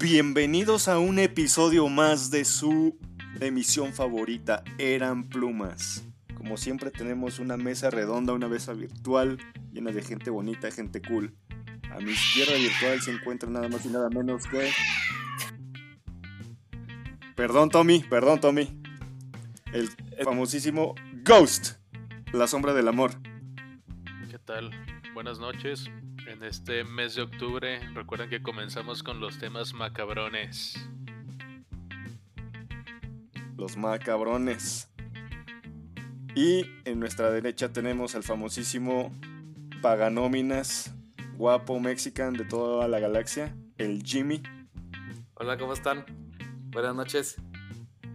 Bienvenidos a un episodio más de su emisión favorita, Eran Plumas. Como siempre tenemos una mesa redonda, una mesa virtual, llena de gente bonita, gente cool. A mi izquierda virtual se encuentra nada más y nada menos que... Perdón Tommy, perdón Tommy. El famosísimo Ghost, la sombra del amor. ¿Qué tal? Buenas noches. En este mes de octubre, recuerden que comenzamos con los temas macabrones. Los macabrones. Y en nuestra derecha tenemos al famosísimo Paganóminas, guapo mexican de toda la galaxia, el Jimmy. Hola, ¿cómo están? Buenas noches.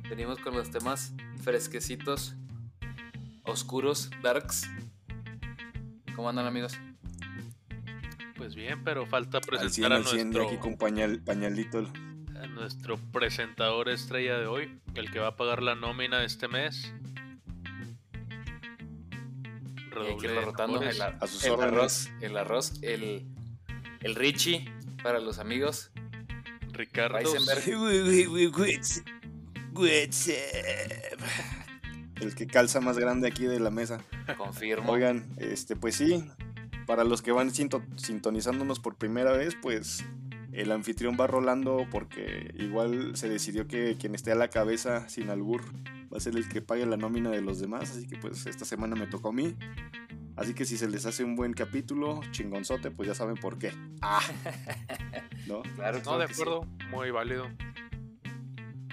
Venimos con los temas fresquecitos, oscuros, darks. ¿Cómo andan amigos? Pues bien, pero falta Al 100, presentar a al 100, nuestro, aquí con pañal, pañalito. a nuestro presentador estrella de hoy, el que va a pagar la nómina de este mes. Redoble de rotando el, A sus el órdenes. arroz, el arroz, el, el Richie para los amigos. Ricardo. El que calza más grande aquí de la mesa. Confirmo. Oigan, este, pues sí, para los que van sinto- sintonizándonos por primera vez, pues el anfitrión va rolando porque igual se decidió que quien esté a la cabeza sin albur va a ser el que pague la nómina de los demás, así que pues esta semana me tocó a mí. Así que si se les hace un buen capítulo, chingonzote, pues ya saben por qué. Ah. ¿No? Claro, No, de sí. acuerdo, muy válido.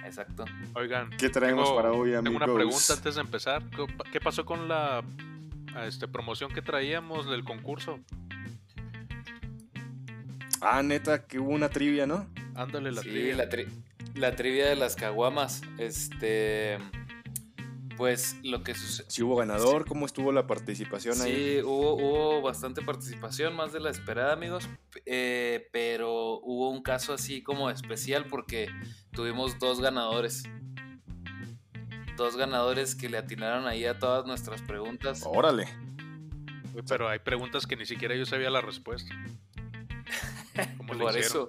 Exacto. Oigan, ¿Qué traemos tengo- para hoy, tengo amigos? una pregunta antes de empezar. ¿Qué pa- ¿Qué pasó con la este, promoción que traíamos del concurso? Ah, neta, que hubo una trivia, ¿no? Ándale la sí, trivia. la, tri- la trivia de las caguamas. Este. Pues lo que sucede. Si hubo ganador, ¿cómo estuvo la participación ahí? Sí, hubo, hubo bastante participación, más de la esperada, amigos. eh, pero hubo un caso así como especial porque tuvimos dos ganadores. Dos ganadores que le atinaron ahí a todas nuestras preguntas. Órale. Uy, Pero hay preguntas que ni siquiera yo sabía la respuesta. ¿Cómo le Por eso,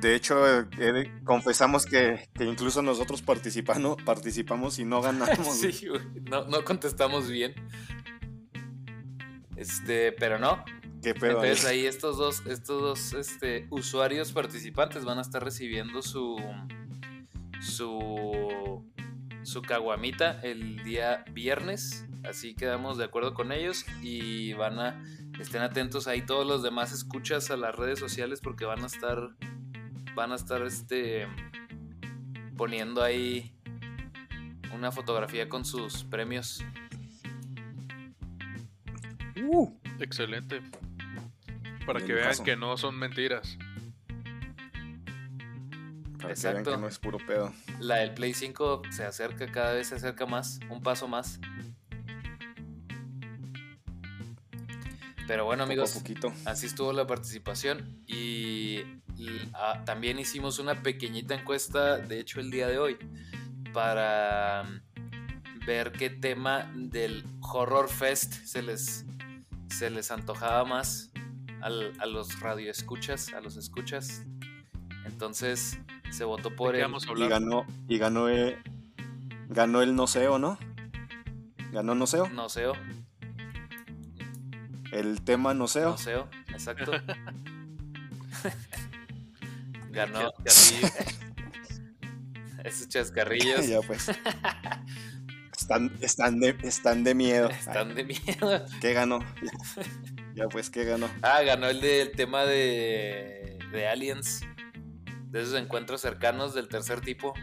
De hecho, eh, de- confesamos que, que incluso nosotros participando, participamos y no ganamos. sí, no, no contestamos bien. Este, pero no. Qué pedo. Entonces ahí. ahí estos dos, estos dos este, usuarios participantes van a estar recibiendo su su su caguamita el día viernes. Así quedamos de acuerdo con ellos y van a estén atentos ahí todos los demás escuchas a las redes sociales porque van a estar van a estar este poniendo ahí una fotografía con sus premios. Uh, Excelente. Para que vean que no son mentiras. para que vean que no es puro pedo. La del Play 5 se acerca, cada vez se acerca más, un paso más. Pero bueno, amigos, poquito. así estuvo la participación y ah, también hicimos una pequeñita encuesta, de hecho el día de hoy, para mm, ver qué tema del Horror Fest se les, se les antojaba más al- a los radioescuchas, a los escuchas. Entonces se votó por a Y ganó, y ganó, eh, ganó el Noceo, ¿no? Ganó Noceo. Noseo, El tema Noceo. Noseo, exacto. Ganó Chascarrillo. esos chascarrillos. ya pues. Están, están, de, están de miedo. Están de miedo. ¿Qué ganó? ya pues, ¿qué ganó? Ah, ganó el del tema de, de aliens. De esos encuentros cercanos del tercer tipo.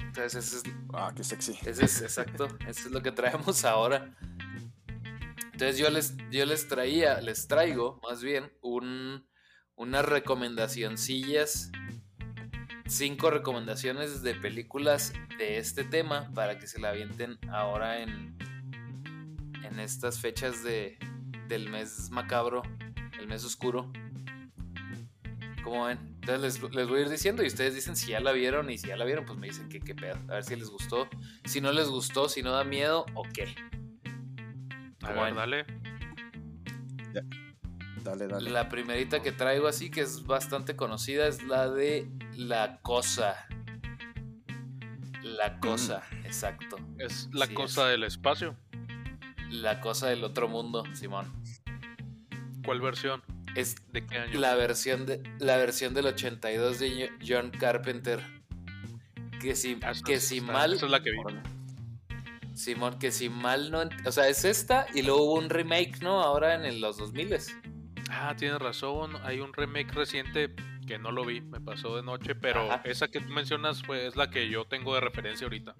Entonces, ese es, Ah, qué sexy. ese es exacto. Eso es lo que traemos ahora. Entonces yo les, yo les traía, les traigo más bien un, unas recomendacioncillas. Cinco recomendaciones de películas de este tema para que se la avienten ahora en, en estas fechas de, del mes macabro, el mes oscuro. ¿Cómo ven? Entonces les, les voy a ir diciendo y ustedes dicen si ya la vieron y si ya la vieron, pues me dicen que qué pedo. A ver si les gustó. Si no les gustó, si no da miedo o qué. A ¿Cómo ver, ven? dale. Dale, dale. La primerita que traigo así, que es bastante conocida, es la de La Cosa. La Cosa, exacto. Es la Sí, cosa es. del espacio. La Cosa del Otro Mundo, Simón. ¿Cuál versión? Es ¿De qué año? la versión, de, la versión del 82 de John Carpenter. Que si, Ah, que si está- mal, Esa es la que vi. Simón, que si mal no... O sea, es esta y luego hubo un remake, ¿no? Ahora en el- los 2000 Ah, tienes razón. Hay un remake reciente que no lo vi, me pasó de noche, pero Ajá. esa que tú mencionas pues, es la que yo tengo de referencia ahorita.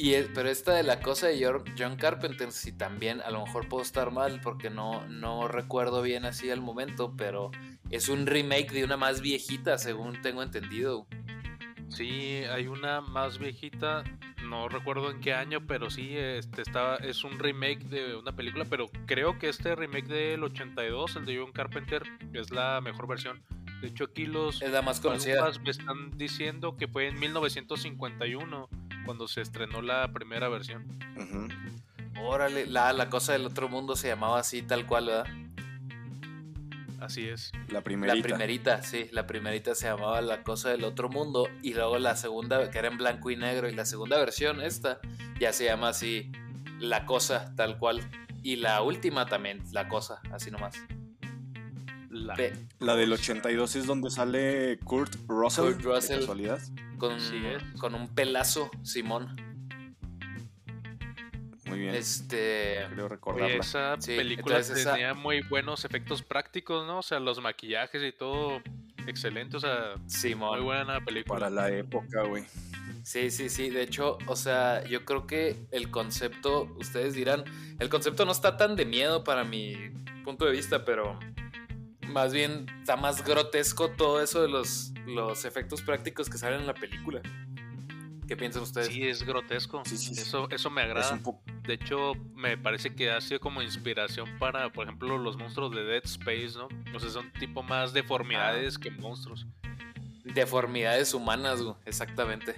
Y es- pero esta de la cosa de John Carpenter, sí también, a lo mejor puedo estar mal porque no, no recuerdo bien así al momento, pero es un remake de una más viejita, según tengo entendido. Sí, hay una más viejita, no recuerdo en qué año, pero sí, este estaba, es un remake de una película, pero creo que este remake del 82, el de John Carpenter, es la mejor versión. De hecho, aquí los Es la más conocida. Me están diciendo que fue en 1951 cuando se estrenó la primera versión. Ujú. Órale, la, la cosa del otro mundo se llamaba así, tal cual, ¿verdad? La Así es. primerita. La primerita, sí, la primerita se llamaba La Cosa del Otro Mundo y luego la segunda, que era en blanco y negro, y la segunda versión, esta, ya se llama así La Cosa, tal cual. Y la última también, La Cosa, así nomás. La- La del 82 es donde sale Kurt Russell. Kurt Russell. De casualidad. con, con un pelazo, Simón. Muy bien. Este. Creo Oye, recordarla. esa Sí, película esa- tenía muy buenos efectos prácticos, ¿no? O sea, los maquillajes y todo excelente, o sea, muy Simón. buena película. Para la época, güey. Sí, sí, sí. De hecho, o sea, yo creo que el concepto, ustedes dirán, el concepto no está tan de miedo para mi punto de vista, pero más bien está más grotesco todo eso de los, los efectos prácticos que salen en la película. ¿Qué piensan ustedes? Sí, es grotesco. Sí, sí, sí. Eso, eso me Es agrada. un. De hecho, me parece que ha sido como inspiración para, por ejemplo, los monstruos de Dead Space, ¿no? O sea, son tipo más deformidades Ah. que monstruos. Deformidades humanas, güey, exactamente.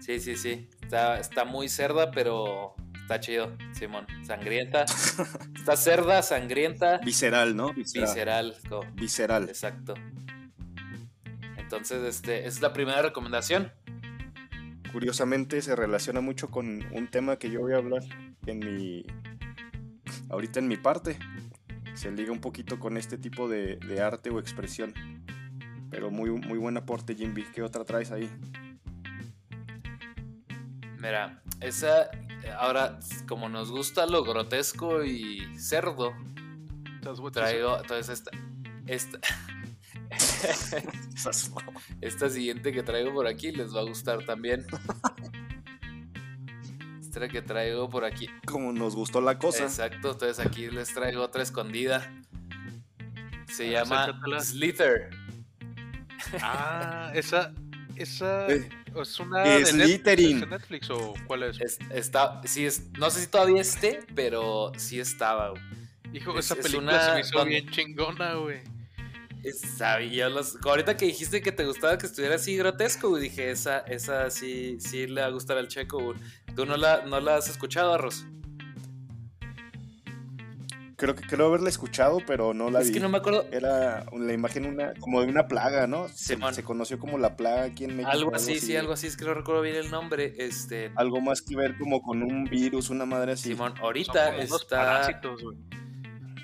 Sí, sí, sí. Está, está muy cerda, pero está chido, Simón. Sangrienta. está cerda, sangrienta, Visceral, ¿no? Visceral. visceral. Visceral. Exacto. Entonces, este, es la primera recomendación. Curiosamente se relaciona mucho con un tema que yo voy a hablar en mi. ahorita en mi parte. Se liga un poquito con este tipo de, de arte o expresión. Pero muy, muy buen aporte, Jimby. ¿Qué otra traes ahí? Mira, esa, ahora, como nos gusta lo grotesco y cerdo, traigo, entonces esta, esta, esta siguiente que traigo por aquí les va a gustar también. Esta que traigo por aquí. Como nos gustó la cosa. Exacto, entonces aquí les traigo otra escondida. Se Ah, llama. Slither. Ah, esa, esa Eh, es una de Net- Slytherin. ¿es de Netflix o cuál es? Es- está, sí es, no sé si todavía esté, pero sí estaba. güey. Hijo, es- esa es película una se me hizo bien chingona, güey. Sabía los, ahorita que dijiste que te gustaba que estuviera así grotesco, güey, dije, esa, esa sí, sí le va a gustar al checo, güey. ¿Tú no la, no la has escuchado, Arroz? Creo que creo haberla escuchado, pero no la es vi. que no me acuerdo. Era la imagen una, como de una plaga, ¿no? Se, conoció como la plaga aquí en México. Algo así, sí, algo así, es que no recuerdo bien el nombre. Este, Algo más que ver como con un virus, una madre así. Simón, Son ahorita como está. parásitos, güey.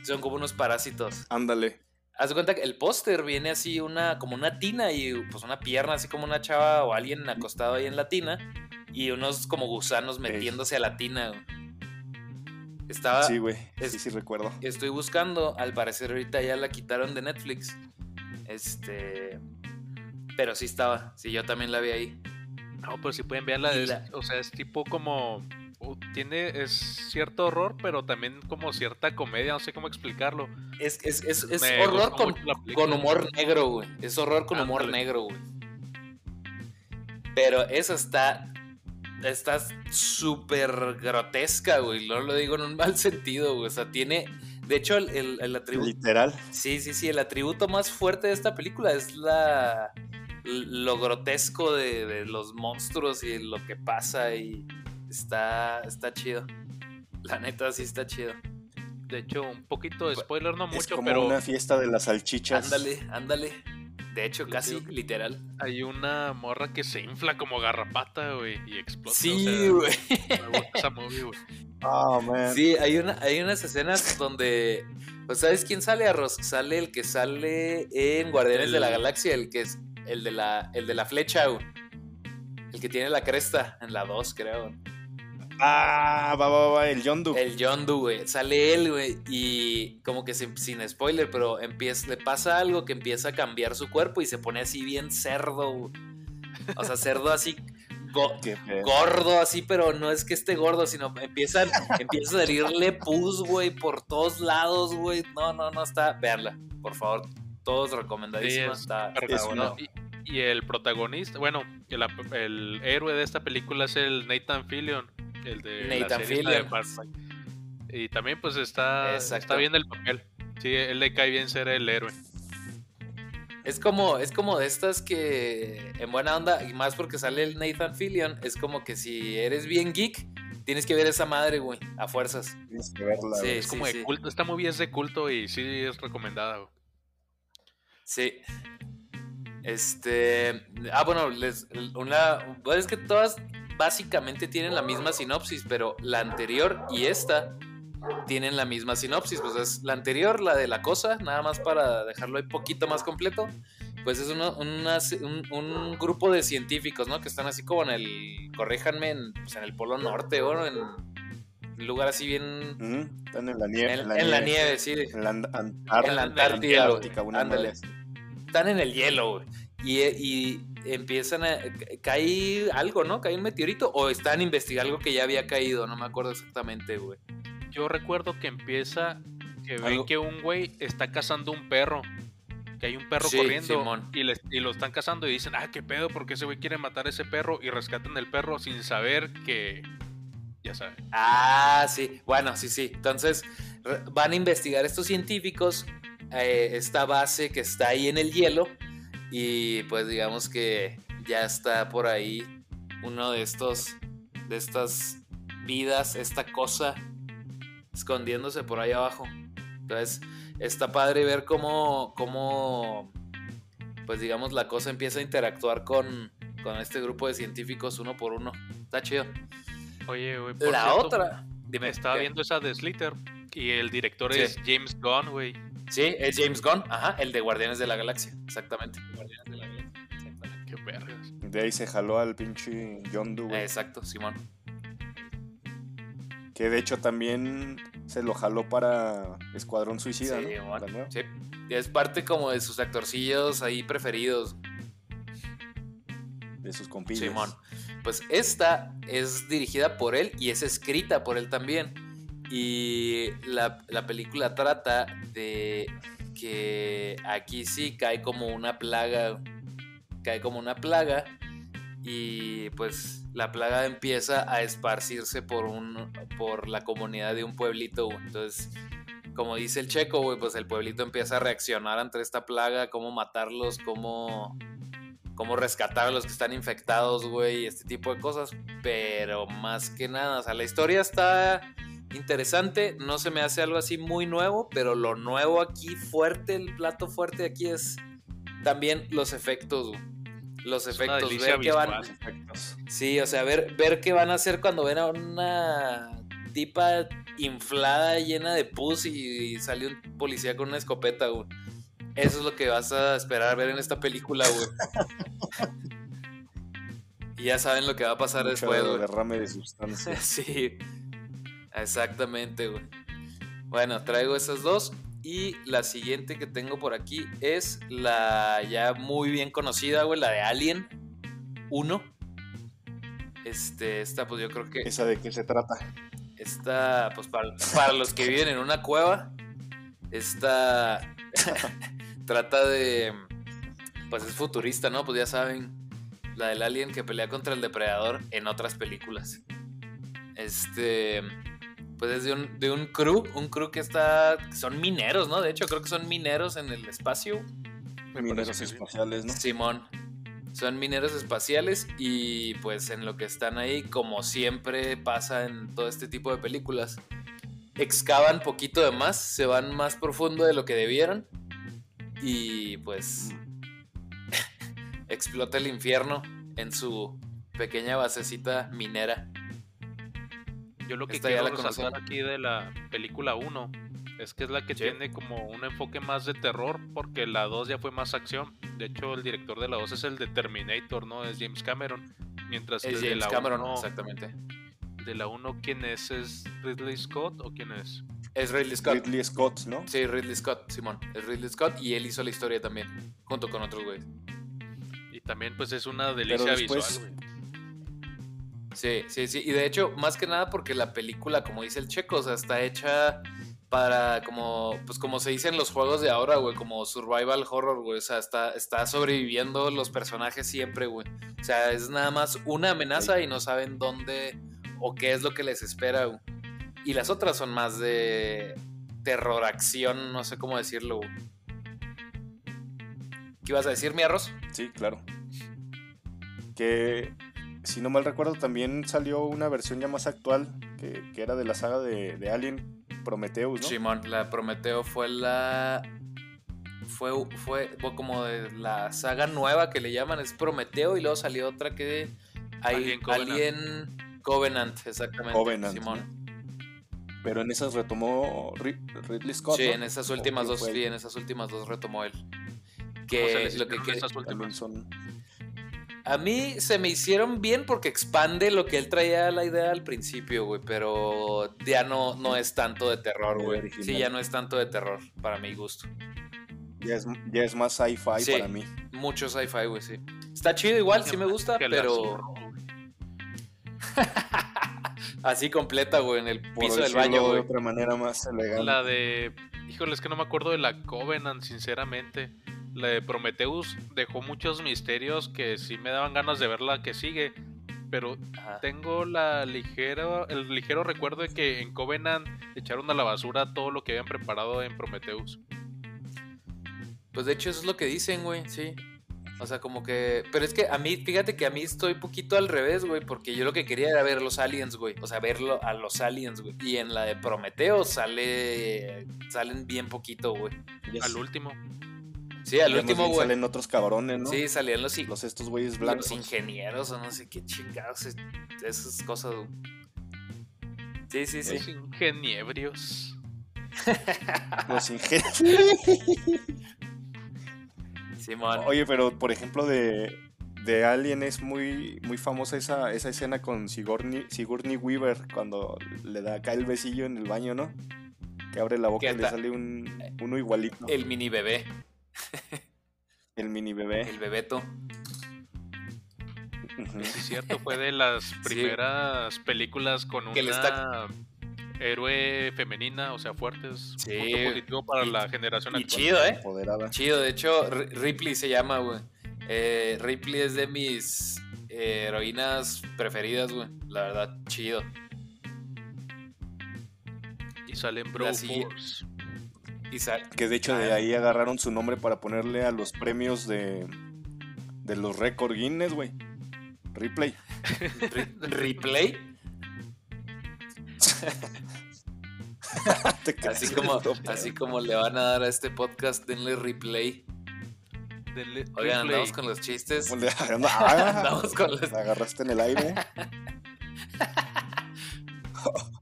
Son como unos parásitos. Ándale. Haz de cuenta que el póster viene así una, como una tina y pues una pierna, así como una chava o alguien acostado ahí en la tina. Y unos como gusanos metiéndose a la tina. güey. Estaba. sí, güey. Sí, sí recuerdo. Estoy buscando, al parecer ahorita ya la quitaron de Netflix. Este. Pero sí estaba, sí, yo también la vi ahí. No, pero si pueden verla, es- la- o sea, es tipo como... Tiene, es cierto horror, pero también como cierta comedia, no sé cómo explicarlo. Es, es, es, horror con, con humor negro, güey. Es horror con humor negro, güey. Pero esa está. Está súper grotesca, güey. No lo digo en un mal sentido, güey. O sea, tiene. De hecho, el, el, el atributo. Literal. Sí, sí, sí. El atributo más fuerte de esta película es la. Lo grotesco de, de los monstruos y lo que pasa. Y está. Está chido. La neta, sí está chido. De hecho, un poquito de spoiler, no es mucho, como pero una fiesta de las salchichas. Ándale, ándale. De hecho, casi que- literal. hay una morra que se infla como garrapata, güey, y explota. Sí, o sea, güey. me gusta esa movie, güey. Ah, man. Sí, hay, una, hay unas escenas donde. Pues, ¿sabes quién sale, Arroz? Sale el que sale en Guardianes de la Galaxia, el que es el de la, el de la flecha, güey. El que tiene la cresta en la 2, creo. Ah, va, va, va, el Yondu. El Yondu, güey. Sale él, güey. Y como que sin, sin spoiler, pero empieza, le pasa algo que empieza a cambiar su cuerpo y se pone así bien cerdo, güey. O sea, cerdo así. go- gordo así, pero no es que esté gordo, sino empiezan, empieza a salirle pus, güey, por todos lados, güey. No, no, no está. Veanla, por favor. Todos recomendadísima. Sí, es está, Pero está es bueno. Y, y el protagonista, bueno, el, el héroe de esta película es el Nathan Fillion, el de la Nathan serie de. Firefly. Y también pues está, Exacto. está bien el papel. Sí, él le cae bien ser el héroe. Es como, es como de estas que, en buena onda, y más porque sale el Nathan Fillion, es como que si eres bien geek, tienes que ver esa madre, güey, a fuerzas. Tienes que verla, Sí. Es como de sí. culto, esta movie es de culto y sí es recomendada. güey. Sí. Este. Ah, bueno, les, una. bueno, es que todas básicamente tienen la misma sinopsis, pero la anterior y esta tienen la misma sinopsis. Pues es la anterior, la de la cosa, nada más para dejarlo ahí poquito más completo. Pues es uno- una- un, un grupo de científicos, ¿no? Que están así como en el. Corríjanme, en, pues, en el Polo Norte, o en un lugar así bien. Están en la nieve. En, en la nieve, sí. En la Ant- Antar- En la Antártida, están en el hielo, güey. Y, y empiezan a. cae algo, ¿no? Cae un meteorito. O están investigando algo que ya había caído. No me acuerdo exactamente, güey. Yo recuerdo que empieza que ven Algo- que un güey está cazando un perro. Que hay un perro Sí, corriendo Simón. y, les- y lo están cazando y dicen, ah, qué pedo, porque ese güey quiere matar a ese perro y rescatan el perro sin saber que... Ya saben. Ah, sí. Bueno, sí, sí. Entonces van a investigar estos científicos eh, esta base que está ahí en el hielo. Y pues digamos que ya está por ahí uno de estos. De estas vidas, esta cosa escondiéndose por ahí abajo. Entonces, está padre ver cómo, cómo pues digamos, la cosa empieza a interactuar con, con este grupo de científicos uno por uno. Está chido. Oye, güey, por La cierto, otra. Me estaba ¿qué? viendo esa de Slither y el director Sí. es James Gunn, güey. Sí, es James Gunn, ajá, el de Guardianes de la Galaxia, exactamente. Guardianes de la Galaxia, exactamente. Qué vergas. De ahí se jaló al pinche Yondu, güey. Exacto, Simón. Que de hecho también se lo jaló para Escuadrón Suicida, Sí, ¿no? Sí. Es parte como de sus actorcillos ahí preferidos, De sus compillas. Simón. Pues esta es dirigida por él y es escrita por él también. Y la, la película trata de que aquí sí cae como una plaga. Cae como una plaga. Y pues la plaga empieza a esparcirse por, un, por la comunidad de un pueblito. Entonces, como dice el checo, güey, pues el pueblito empieza a reaccionar ante esta plaga, cómo matarlos, cómo cómo rescatar a los que están infectados, güey, este tipo de cosas. Pero más que nada, o sea, la historia está interesante. No se me hace algo así muy nuevo, pero lo nuevo aquí, fuerte, el plato fuerte aquí es también los efectos, güey. Los Es efectos, ver qué van. Efectos. Sí, o sea, ver, ver qué van a hacer cuando ven a una tipa inflada, llena de pus y, sale un policía con una escopeta, güey. Eso es lo que vas a esperar ver en esta película, güey. y ya saben lo que va a pasar Mucho después, güey. derrame de sustancia. Sí, exactamente, güey. Bueno, traigo esas dos. Y la siguiente que tengo por aquí es la ya muy bien conocida, güey, la de Alien 1. Este, esta, pues yo creo que ¿Esa de qué se trata? esta, pues para, para los que viven en una cueva, esta trata de, pues es futurista, ¿no? Pues ya saben, la del alien que pelea contra el depredador en otras películas. Este, pues es de un, de un crew, un crew que está, son mineros, ¿no? De hecho, creo que son mineros en el espacio. Mineros espaciales, ¿no? Simón. Son mineros espaciales y pues en lo que están ahí, como siempre pasa en todo este tipo de películas, excavan poquito de más, se van más profundo de lo que debieran y pues explota el infierno en su pequeña basecita minera. Yo lo que Esta quiero resaltar conocemos. aquí de la película 1 es que es la que Sí. tiene como un enfoque más de terror, porque la 2 ya fue más acción. De hecho, el director de la 2 es el de Terminator, ¿no? Es James Cameron. Mientras que Es de James la Cameron, 1, exactamente. de la 1, ¿quién es? ¿Es Ridley Scott o quién es? Es Ridley Scott. Ridley Scott, ¿no? Sí, Ridley Scott, Simón. Es Ridley Scott y él hizo la historia también, junto con otros güeyes. Y también pues es una delicia después- visual, güey. Sí, sí, sí. Y de hecho, más que nada porque la película, como dice el checo, o sea, está hecha para como, pues como se dice en los juegos de ahora, güey, como survival horror, güey. O sea, está, está sobreviviendo los personajes siempre, güey. O sea, es nada más una amenaza y no saben dónde o qué es lo que les espera, güey. Y las otras son más de terror, acción, no sé cómo decirlo, güey. ¿Qué ibas a decir, mi arroz? Sí, claro. Que, si no mal recuerdo, también salió una versión ya más actual, que, que era de la saga de, de Alien Prometheus, ¿no? Simón, la Prometeo fue la. Fue, fue como de la saga nueva que le llaman, es Prometeo, y luego salió otra que. Hay, Alien Covenant. Alien Covenant, exactamente. Covenant, Simón. Pero en esas retomó Rid- Ridley Scott. Sí, ¿no? en esas ¿O últimas dos, sí, en esas últimas dos retomó él. ¿Cómo se Que lo que, que- últimas? son. A mí se me hicieron bien porque expande lo que él traía la idea al principio, güey, pero ya no, no es tanto de terror, güey. Sí, ya no es tanto de terror, para mi gusto. Ya es, ya es más sci-fi Sí. para mí. Mucho sci-fi, güey, sí. Está chido igual, sí me gusta, pero así completa, güey, en el Por piso del decirlo baño, de güey. otra manera más elegante. La de. Híjole, es que no me acuerdo de la Covenant, sinceramente. La de Prometheus dejó muchos misterios que sí me daban ganas de ver la que sigue. Pero Ajá. tengo la ligera, el ligero recuerdo de que en Covenant echaron a la basura todo lo que habían preparado en Prometheus. Pues de hecho eso es lo que dicen, güey, sí. O sea, como que... Pero es que a mí, fíjate que a mí estoy poquito al revés, güey, porque yo lo que quería era ver los aliens, güey. O sea, verlo a los aliens, güey. Y en la de Prometeo sale... Salen bien poquito, güey. Al último. Sí, al último, güey. Salen otros cabrones, ¿no? Sí, salían los, Los estos güeyes los blancos. ingenieros o no sé qué chingados. es- Esas cosas. Sí, sí, sí. Los ingeniebrios. Los ingenios. Simón. Oye, pero por ejemplo de, de Alien es muy, muy famosa esa, esa escena con Sigourney, Sigourney Weaver cuando le da acá el besillo en el baño, ¿no? Que abre la boca y le sale un, uno igualito. El mini bebé, El mini bebé. el bebeto. Sí, es cierto, fue de las primeras películas con una está- héroe femenina, o sea, fuertes. Sí. Punto positivo para Y- la generación Y actual. chido, ¿eh? Empoderada. Chido, de hecho, Ripley se llama, güey. Eh, Ripley es de mis eh, heroínas preferidas, güey. La verdad, chido. Y salen La Bro sigue- Force. Y sal- Que de hecho de Ah. ahí agarraron su nombre para ponerle a los premios de, de los récord Guinness, güey. Replay. Creas, así como, así como le van a dar a este podcast, denle replay. Denle Oigan, replay. andamos con los chistes. ¿Cómo le- Ah, Andamos con los... Agarraste en el aire.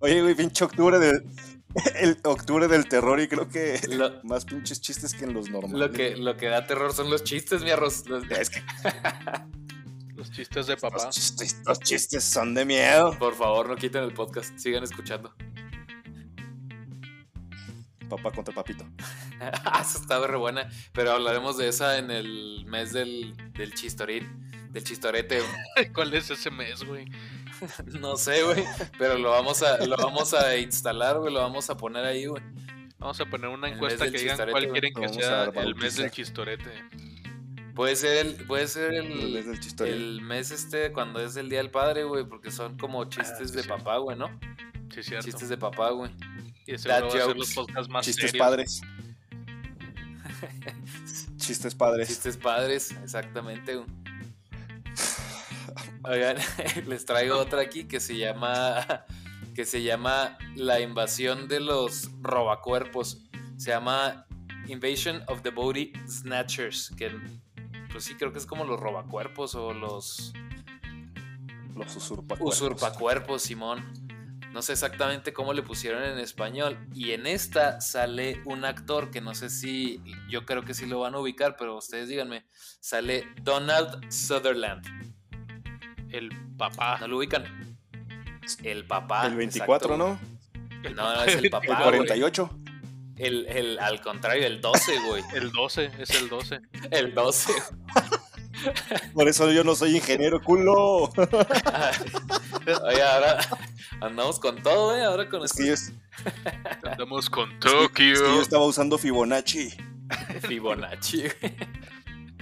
Oye, güey, pinche octubre del. El octubre del terror y creo que Lo, más pinches chistes que en los normales. lo que, lo que da terror son los chistes, mi arroz. Los- Es que Los chistes de papá. los chistes, los chistes son de miedo. Por favor, no quiten el podcast. Sigan escuchando. Papá contra papito. esa estaba re buena. Pero hablaremos de esa en el mes del, del chistorín. Del chistorete. güey. ¿Cuál es ese mes, güey? No sé, güey. Pero lo vamos a, lo vamos a instalar, güey. Lo vamos a poner ahí, güey. Vamos a poner una encuesta que digan cuál quieren que sea el mes del chistorete. Puede ser el, puede ser El mes el, del chistorete. el mes este cuando es el día del padre, güey. Porque son como chistes Ah, sí, de sí. papá, güey, ¿no? Sí, cierto. Chistes de papá, güey. y ese dad va a ser jokes. los podcasts más Chistes serios. padres. Chistes padres. Chistes padres, exactamente. güey. Oigan, les traigo otra aquí que se llama que se llama La invasión de los robacuerpos. Se llama Invasion of the Body Snatchers, que pues sí creo que es como los robacuerpos o los Los usurpacuerpos. usurpacuerpos, Simón. No sé exactamente cómo le pusieron en español. Y en esta sale un actor que no sé si, yo creo que sí lo van a ubicar, pero ustedes díganme. Sale Donald Sutherland. El papá. ¿No lo ubican? El papá. El 24, exacto. ¿no? El No, no, es el papá, El Ah, 48. El, el- al contrario, el 12, güey. El 12, es el 12. El 12. Por eso yo no soy ingeniero, culo. Oye, ahora andamos con todo, ¿eh? Ahora con Es que yo, Andamos con es que- es que yo Tokio. estaba usando Fibonacci. Fibonacci. güey.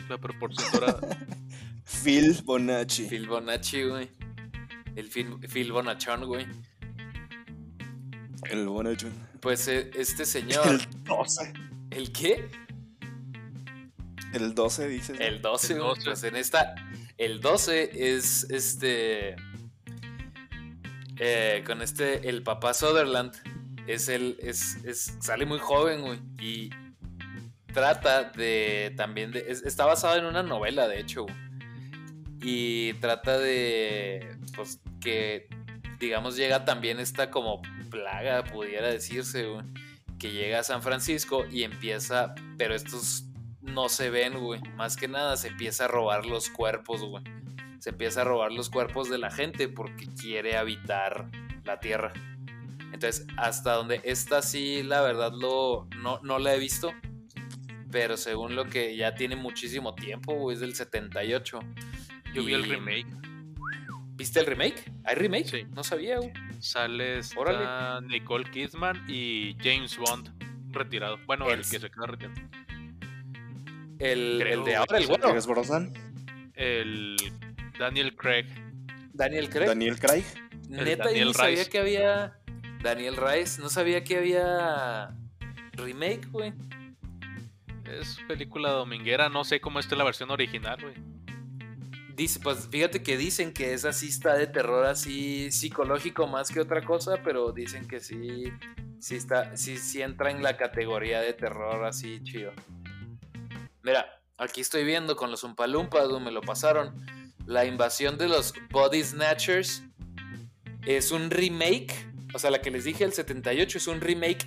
La proporción dorada. Phil Bonacci. Fibonacci, güey. El Phil, Phil Bonachón, güey. El Bonacci. Pues eh, este señor. El 12. ¿El qué? El 12, dices. ¿no? El 12, El güey. 12. Pues en esta. El 12 es este. eh, con este. El papá Sutherland. Es el. Es, es- sale muy joven, güey. Y trata de. También de. es- está basado en una novela, de hecho, güey. Y trata de. Pues que. Digamos, llega también esta como plaga, pudiera decirse, güey. Que llega a San Francisco y empieza. Pero estos no se ven, güey. Más que nada se empieza a robar los cuerpos, güey. Se empieza a robar los cuerpos de la gente porque quiere habitar la tierra. Entonces, hasta donde esta sí, la verdad, lo, no, no la he visto. Pero según lo que ya tiene muchísimo tiempo, güey, es del 78. Yo vi el remake. ¿Viste el remake? ¿Hay remake? Sí. No sabía, güey. Sale esta Órale. Nicole Kidman y James Bond retirado. Bueno, el, El- que se queda retirado. El, Creo, el de ahora, el bueno. ¿Eres Brosnan? El Daniel Craig. Daniel Craig. Daniel Craig. Neta, yo Daniel no sabía Rice. que había. Daniel Rice, no sabía que había remake, güey. Es película dominguera, no sé cómo está la versión original, güey. Dice, pues fíjate que dicen que esa sí está de terror así psicológico más que otra cosa, pero dicen que sí, sí está, sí, entra en la categoría de terror así chido. Mira, aquí estoy viendo con los Umpalumpas, me lo pasaron. La invasión de los Body Snatchers es un remake. O sea, la que les dije el 78 es un remake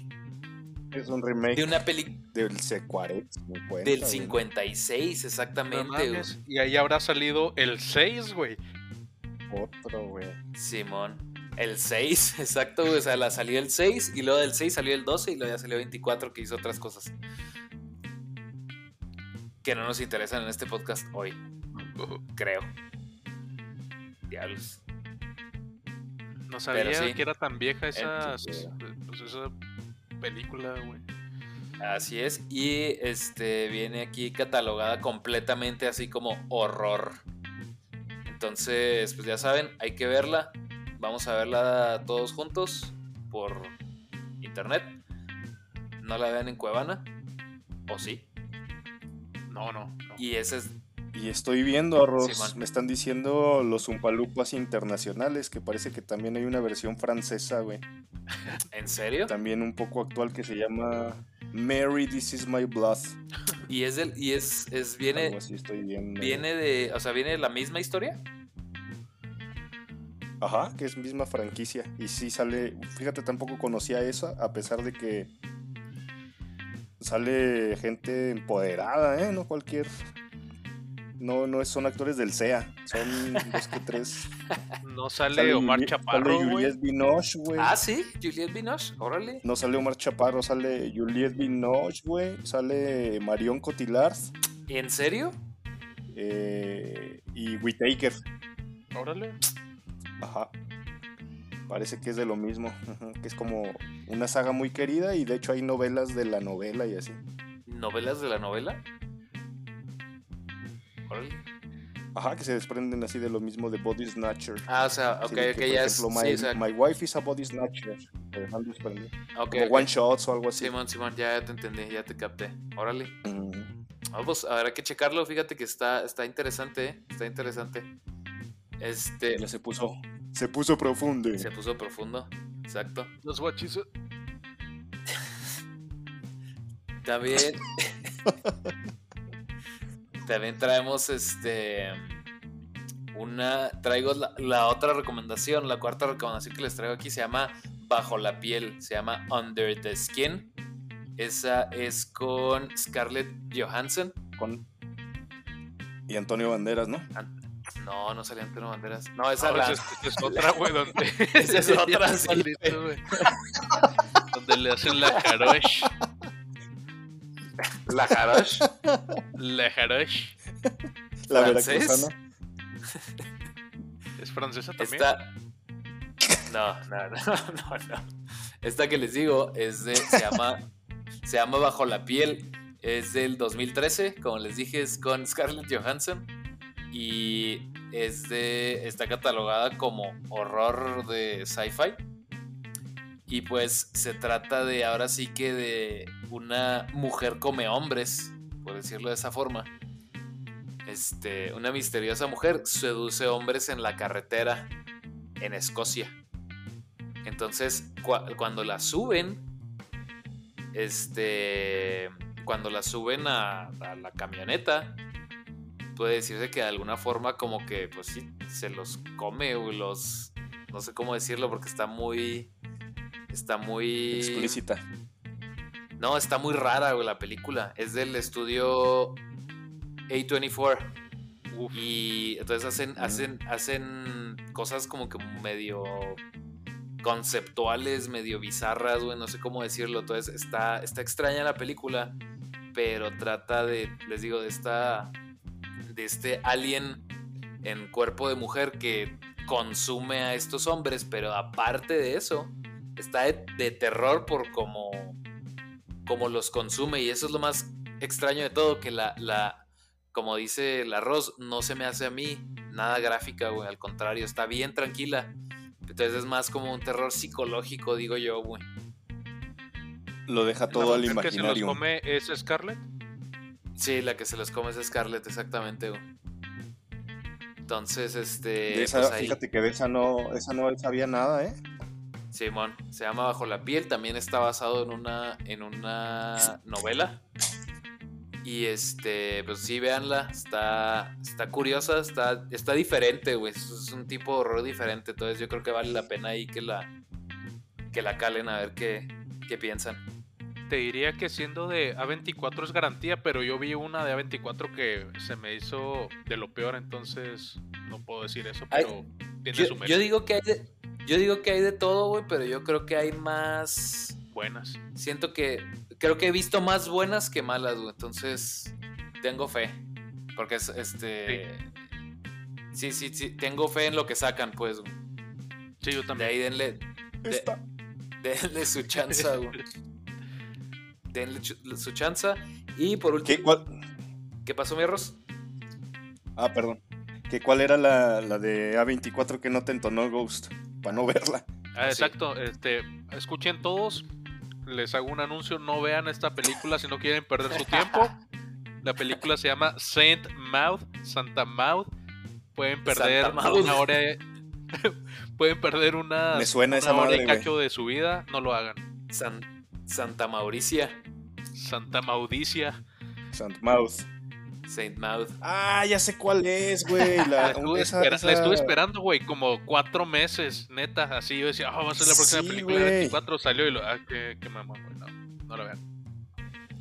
Es un remake de una película del C40. 50, del güey. 56, No exactamente. Y ahí habrá salido el 6, güey. Otro, güey. Simón. El 6, exacto, güey. O sea, la salió el 6 y luego del 6 salió el 12 y luego ya salió 24 que hizo otras cosas. Que no nos interesan en este podcast hoy, creo. Diablos. No sabía sí. que era tan vieja esa, Entonces, pues, esa película, güey. Así es. Y este viene aquí catalogada completamente así como horror. Entonces, pues ya saben, hay que verla. Vamos a verla todos juntos por internet. No la vean en Cuevana. O sí. No, no, no. Y ese es. Y estoy viendo, Arroz, me están diciendo los Umpalupas internacionales, que parece que también hay una versión francesa, güey. ¿En serio? También un poco actual que se llama Mary, This Is My Blood. Y es del. Y es. es Algo viene. así estoy viendo. Viene de. O sea, viene de la misma historia. Ajá, que es misma franquicia. Y sí sale, fíjate, tampoco conocía esa, a pesar de que sale gente empoderada, ¿eh? No cualquier... No, no es- son actores del CEA, son dos que tres. No sale, Omar Juli- Chaparro, Sale. Juliette Binoche, güey. Ah, sí. Juliette Binoche. Órale. No sale Omar Chaparro, sale Juliette Binoche, güey. Sale Marion Cotillard ¿En serio? eh, y Whitaker. Órale. Ajá. Parece que es de lo mismo. Que es como una saga muy querida y de hecho hay novelas de la novela y así. ¿Novelas de la novela? Ajá, que se desprenden así de lo mismo de Body Snatcher. Ah, o sea, Así ok, ok, ya es. ejemplo, sí, my, o sea, my wife is a body snatcher. Se dejan desprender. ok, Como one shots o algo así. Simón, Simón, ya, ya te entendí, ya te capté. Órale. Mm. Vamos, habrá que checarlo, fíjate que está, está interesante, ¿eh? Está interesante. Este, Ya se puso. Se puso profundo. se puso profundo. exacto. Los guachis. También. también traemos este. Una. Traigo la, la otra recomendación. La cuarta recomendación que les traigo aquí se llama Bajo la piel. Se llama Under the Skin. Esa es con Scarlett Johansson. Con... Y Antonio Banderas, ¿no? An- No, no salía Antonio Banderas. No, esa No, la- esa es, otra, güey, donde. Esa es otra, sí. Donde le hacen la jarosh. La Jarosh. La jarosh. La veracruzana. ¿Es francesa también? Esta. No, no, no, no, no. Esta que les digo es de. Se llama. Se llama Bajo la piel. Es del 2013. Como les dije, es con Scarlett Johansson. Y es de. Está catalogada como horror de sci-fi. Y pues se trata de ahora sí que de una mujer come hombres, por decirlo de esa forma. Este, una misteriosa mujer seduce hombres en la carretera en Escocia. Entonces, cua- cuando la suben, este, cuando la suben a, a la camioneta, puede decirse que de alguna forma como que, pues sí, se los come o los, no sé cómo decirlo porque está muy, está muy Explícita. No, está muy rara, güey, la película. Es del estudio A24. Uf. Y entonces hacen, Mm. hacen, hacen cosas como que medio conceptuales, medio bizarras, güey, no sé cómo decirlo. Entonces está, está extraña la película, pero trata de, les digo, de esta, de este alien en cuerpo de mujer que consume a estos hombres, pero aparte de eso, está de, de terror por cómo, cómo los consume y eso es lo más extraño de todo, que la, la como dice el arroz, no se me hace a mí nada gráfica, güey, al contrario, está bien tranquila. Entonces es más como un terror psicológico, digo yo, güey. Lo deja ¿La todo al mujer que se los imaginario. come es Scarlett? Sí, la que se los come es Scarlett, exactamente, güey. Entonces, este. De esa, pues ahí- fíjate que de esa no, esa no sabía nada, ¿eh? Simón, se llama Bajo la piel, también está basado en una en una novela. Y este, pues sí, véanla, está está curiosa, está está diferente, güey, es un tipo de horror diferente, entonces yo creo que vale la pena ahí que la que la calen a ver qué qué piensan. Te diría que siendo de A24 es garantía, pero yo vi una de A24 que se me hizo de lo peor, entonces no puedo decir eso, Ay, pero tiene Yo, su yo mérito. digo que hay de yo digo que hay de todo, güey, pero yo creo que hay más buenas. siento que creo que he visto más buenas que malas, güey. Entonces, tengo fe. Porque es este. Sí, sí, sí. Tengo fe en lo que sacan, pues. güey. Sí, yo De también. ahí denle, Esta. denle su chanza, güey. Denle su chanza. Y por último, ¿Qué, cuál? ¿qué pasó, mi arroz? Ah, perdón. ¿Qué, ¿Cuál era la, la de A24 que no te entonó Ghost? Para no verla. Ah, Sí. exacto. Este, escuchen todos. Les hago un anuncio. No vean esta película si no quieren perder su tiempo. La película se llama Saint Mouth, Santa Mouth. Pueden perder Santa una hora. pueden perder una, Me suena esa una hora madre, y güey. cacho de su vida. No lo hagan. San- Santa Mauricia, Santa Maudicia. Sant Mouth. Saint Mouth. Ah, ya sé cuál es, güey. La La, estuve, esa- espera- esa- la estuve esperando, güey, como cuatro meses, neta. Así yo decía, ah, va a ser la próxima Sí, película de güey. 24. Salió y lo. Ah, qué, qué mamón, güey. No, no lo vean.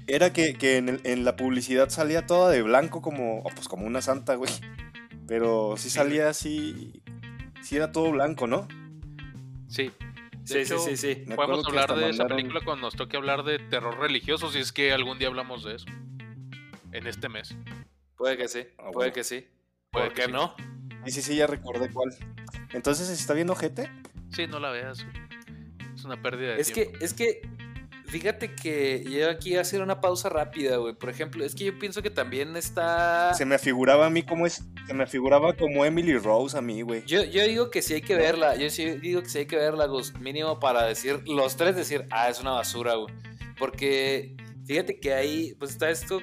Era que, que en, el- en la publicidad salía toda de blanco como, oh, pues como una santa, güey. Pero sí salía así, sí era todo blanco, ¿no? Sí. De Sí, hecho, sí, sí, sí. Me Podemos hablar de esa película cuando nos toque hablar de terror religioso, si es que algún día hablamos de eso. En este mes. Puede que sí, Ah, puede bueno. que sí. Puede ¿Por que qué sí. no? Sí, sí, sí, ya recordé cuál. Entonces, ¿está viendo gente? Sí, no la veas. güey. Es una pérdida de Es que, es que, fíjate que yo aquí voy a hacer una pausa rápida, güey. Por ejemplo, es que yo pienso que también está. Se me afiguraba a mí como es, se me afiguraba como Emily Rose a mí, güey. Yo, yo digo que sí hay que verla. Yo sí digo que sí hay que verla, Gus. Mínimo para decir, los tres decir, ah, es una basura, güey. Porque fíjate que ahí, pues está esto.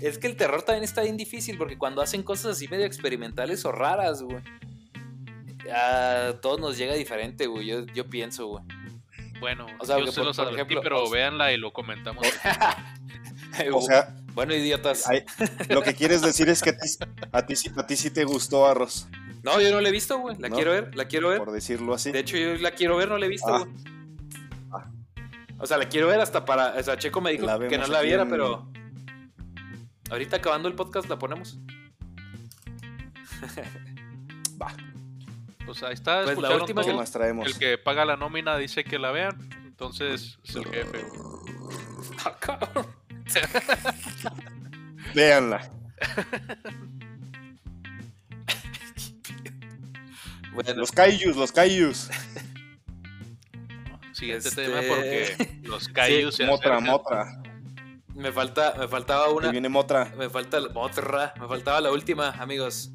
Es que el terror también está bien difícil porque cuando hacen cosas así medio experimentales o raras, güey. A todos nos llega diferente, güey. Yo, yo pienso, güey. Bueno, O sea, yo se por- los por advertí, ejemplo, pero o véanla y lo comentamos. O sea, bueno, idiotas. hay- lo que quieres decir es que a ti, a ti, sí- a ti sí te gustó Arroz, No, yo no la he visto, güey. La ¿No? quiero ver, la quiero ver. por decirlo así. De hecho, yo la quiero ver, no la he visto, Ah. güey. O sea, la quiero ver hasta para. O sea, Checo me dijo La que no la viera, en- pero. Ahorita acabando el podcast la ponemos. Va, Pues ahí está, Pues la última ¿qué todo. más traemos? El que paga la nómina dice que la vean. Entonces es el jefe. Ah, cabrón. Véanla. Bueno, Los Kaijus, los Kaijus. Siguiente Este- tema porque los callos se Motra, acercan. Motra. Me falta, me faltaba una. viene Motra. Me falta la otra, me faltaba la última, amigos.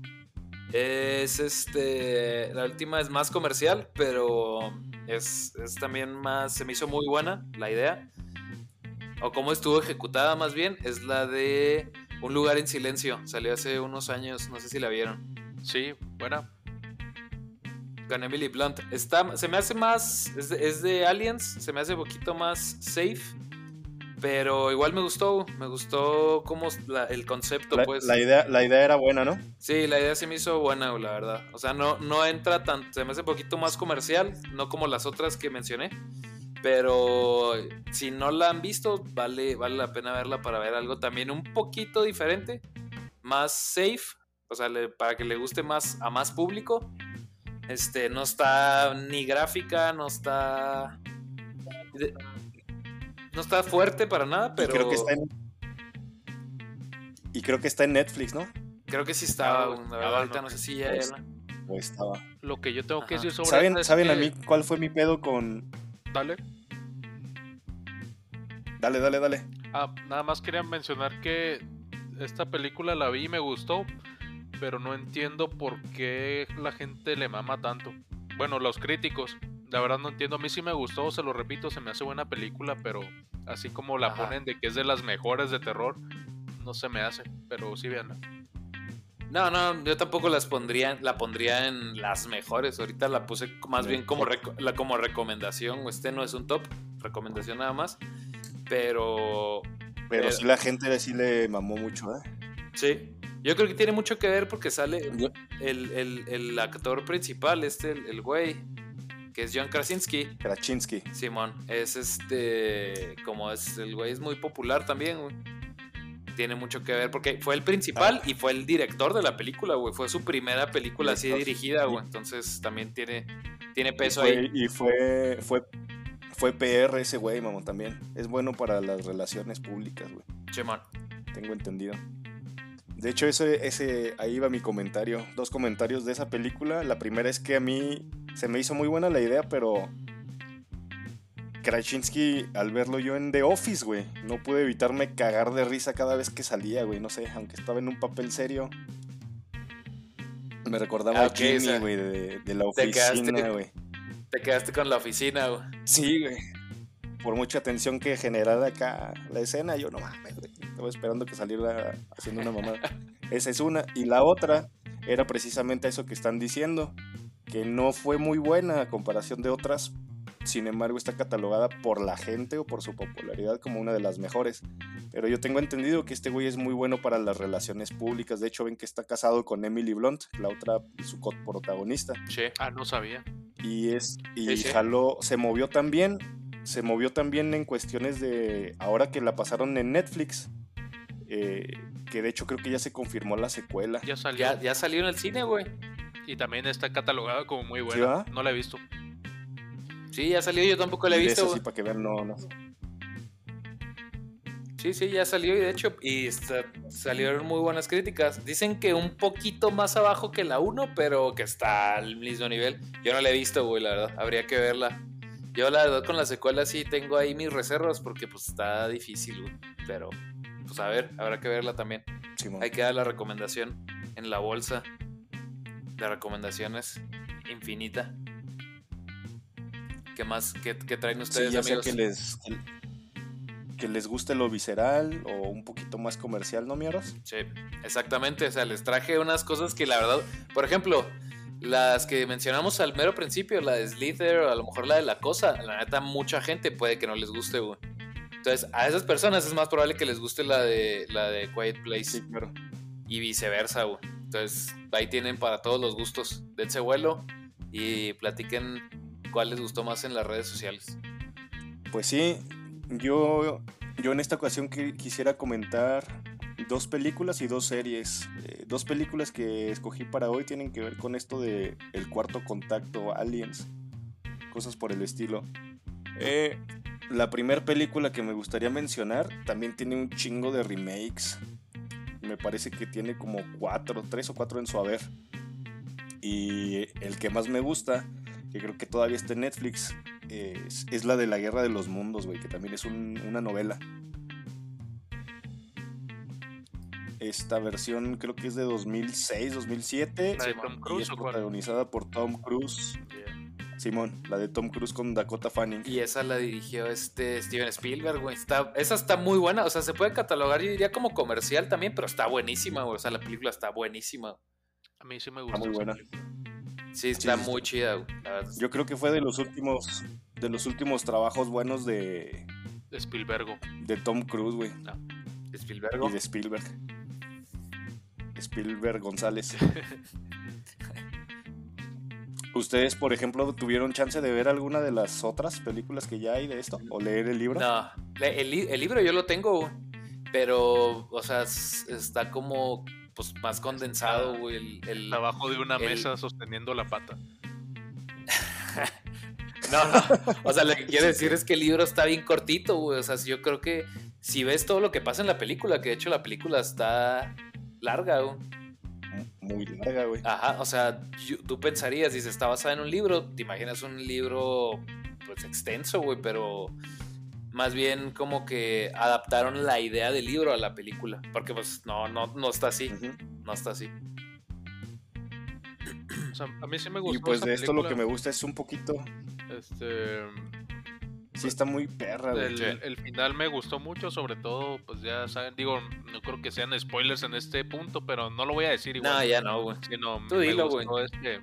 Es este, la última es más comercial, pero es, es también más, se me hizo muy buena la idea. O cómo estuvo ejecutada más bien, es la de Un lugar en silencio. Salió hace unos años, no sé si la vieron. Sí, buena. Con Emily Blunt. Está, se me hace más, es de, es de Aliens, se me hace un poquito más safe. Pero igual me gustó, me gustó como la- el concepto, La, pues. la idea, la idea era buena, ¿no? Sí, la idea se me hizo buena, la verdad. O sea, no, no entra tan. Se me hace un poquito más comercial, no como las otras que mencioné. Pero si no la han visto, vale, vale la pena verla para ver algo también un poquito diferente, más safe, o sea, le- para que le guste más a más público. Este, no está ni gráfica, no está. de- No está fuerte para nada, Y pero creo que está en. Y creo que está en Netflix, ¿no? creo que sí estaba. Ah, la ah, verdad, ahorita no. no sé si ya Pues, era. O estaba. Lo que yo tengo que decir sobre ¿Saben, esta es ¿saben a que- mí cuál fue mi pedo con. Dale. Dale, dale, dale. Ah, nada más quería mencionar que esta película la vi y me gustó, pero no entiendo por qué la gente le mama tanto. Bueno, los críticos, la verdad no entiendo. A mí sí me gustó, se lo repito, se me hace buena película, pero así como la Ajá. ponen de que es de las mejores de terror, no se me hace. Pero sí, veanla. No, no, yo tampoco las pondría, la pondría en las mejores. Ahorita la puse más bien como, reco- la, como recomendación. Este no es un top, recomendación nada más. Pero Pero Pero- sí la gente sí le mamó mucho, ¿eh? sí, yo creo que tiene mucho que ver porque sale el, el- el actor principal, este, el, el güey, que es John Krasinski. Krasinski. Simón, es este, como es, el güey es muy popular también, güey. Tiene mucho que ver porque fue el principal y fue el director de la película, güey. Fue su primera película así dirigida, güey. Entonces también tiene, tiene Y peso fue, ahí. y fue, fue, fue PR ese güey, mamón, también. Es bueno para las relaciones públicas, güey. Simón. Tengo entendido. De hecho, ese, ese, ahí va mi comentario. Dos comentarios de esa película. La primera es que a mí se me hizo muy buena la idea, pero Krasinski, al verlo yo en The Office, güey, no pude evitarme cagar de risa cada vez que salía, güey. No sé, aunque estaba en un papel serio. Me recordaba Ah, a ok, Jimmy, o sea, güey, de, de la te oficina, güey. Te quedaste con la oficina, güey. Sí, güey. Por mucha atención que generara acá la escena, yo no mames, güey. Estaba esperando que saliera haciendo una mamada. Esa es una. Y la otra era precisamente eso que están diciendo, que no fue muy buena a comparación de otras. Sin embargo, está catalogada por la gente o por su popularidad como una de las mejores. Pero yo tengo entendido que este güey es muy bueno para las relaciones públicas. De hecho, ven que está casado con Emily Blunt, la otra, su protagonista Che. Ah, no sabía. y es y Sí, sí. jaló se movió también se movió también en cuestiones de ahora que la pasaron en Netflix eh, que de hecho creo que ya se confirmó la secuela Ya salió. Ya, ya salió en el cine, güey. Y también está catalogada como muy ¿Sí, buena. va? no la he visto. Sí, ya salió, yo tampoco la he visto, sí para que vean no, no Sí, sí, ya salió y de hecho y está- salieron muy buenas críticas. Dicen que un poquito más abajo que la 1, pero que está al mismo nivel. Yo no la he visto, güey, la verdad. Habría que verla. Yo la verdad con la secuela sí tengo ahí mis reservas porque pues está difícil, güey. Pero pues a ver, habrá que verla también. Simón. Ahí queda la recomendación en la bolsa de recomendaciones infinita. ¿Qué más? ¿Qué, qué traen Sí, ustedes, sea amigos? que les que les guste lo visceral o un poquito más comercial no mieros Sí, exactamente. O sea, les traje unas cosas que la verdad, por ejemplo, las que mencionamos al mero principio, la de Slither o a lo mejor la de La Cosa, la neta, mucha gente puede que no les guste, güey. Entonces, a esas personas es más probable que les guste la de, la de Quiet Place. Sí, claro. Y viceversa, güey. Entonces, ahí tienen para todos los gustos. Dense vuelo y platiquen cuál les gustó más en las redes sociales. Pues sí, yo, yo en esta ocasión que quisiera comentar dos películas y dos series. Eh, dos películas que escogí para hoy tienen que ver con esto de El Cuarto Contacto, Aliens, cosas por el estilo. Eh, la primera película que me gustaría mencionar también tiene un chingo de remakes. Me parece que tiene como cuatro, tres o cuatro en su haber. Y el que más me gusta, que creo que todavía está en Netflix, es, es la de la Guerra de los Mundos, güey, que también es un- una novela. Esta versión creo que es de 2006, 2007. ¿La de Sí, Tom Y es protagonizada por Tom Cruise. Simón, la de Tom Cruise con Dakota Fanning. Y esa la dirigió este Steven Spielberg, güey. Está, esa está muy buena. O sea, se puede catalogar, yo diría, como comercial también, pero está buenísima, güey. O sea, la película está buenísima. A mí sí me gusta. muy esa buena. Sí, está sí, muy está. chida, güey. Yo creo que fue de los últimos de los últimos trabajos buenos de, De Spielberg. de Tom Cruise, güey, Spielberg. y de Spielberg. Spielberg González. ¿Ustedes, por ejemplo, tuvieron chance de ver alguna de las otras películas que ya hay de esto? ¿O leer el libro? No, el, li- el libro yo lo tengo, güey. Pero, o sea, está como pues más condensado, güey. El, el- Abajo de una el- mesa sosteniendo la pata. No, no. O sea, lo que quiero decir es que el libro está bien cortito, güey. O sea, yo creo que si ves todo lo que pasa en la película, que de hecho la película está larga, güey. Muy larga, güey. Ajá, o sea, yo- tú pensarías, si se está basada en un libro, te imaginas un libro pues extenso, güey, pero más bien como que adaptaron la idea del libro a la película, porque pues no, no, no está así, no está así. O sea, a mí sí me gustó. Y pues de esto lo que me gusta es un poquito. Este. Sí, está muy perra, güey. El, Sí. el final me gustó mucho, sobre todo, pues ya saben, digo, no creo que sean spoilers en este punto, pero no lo voy a decir igual. No, ya no, güey. sino Tú me dilo, gustó este,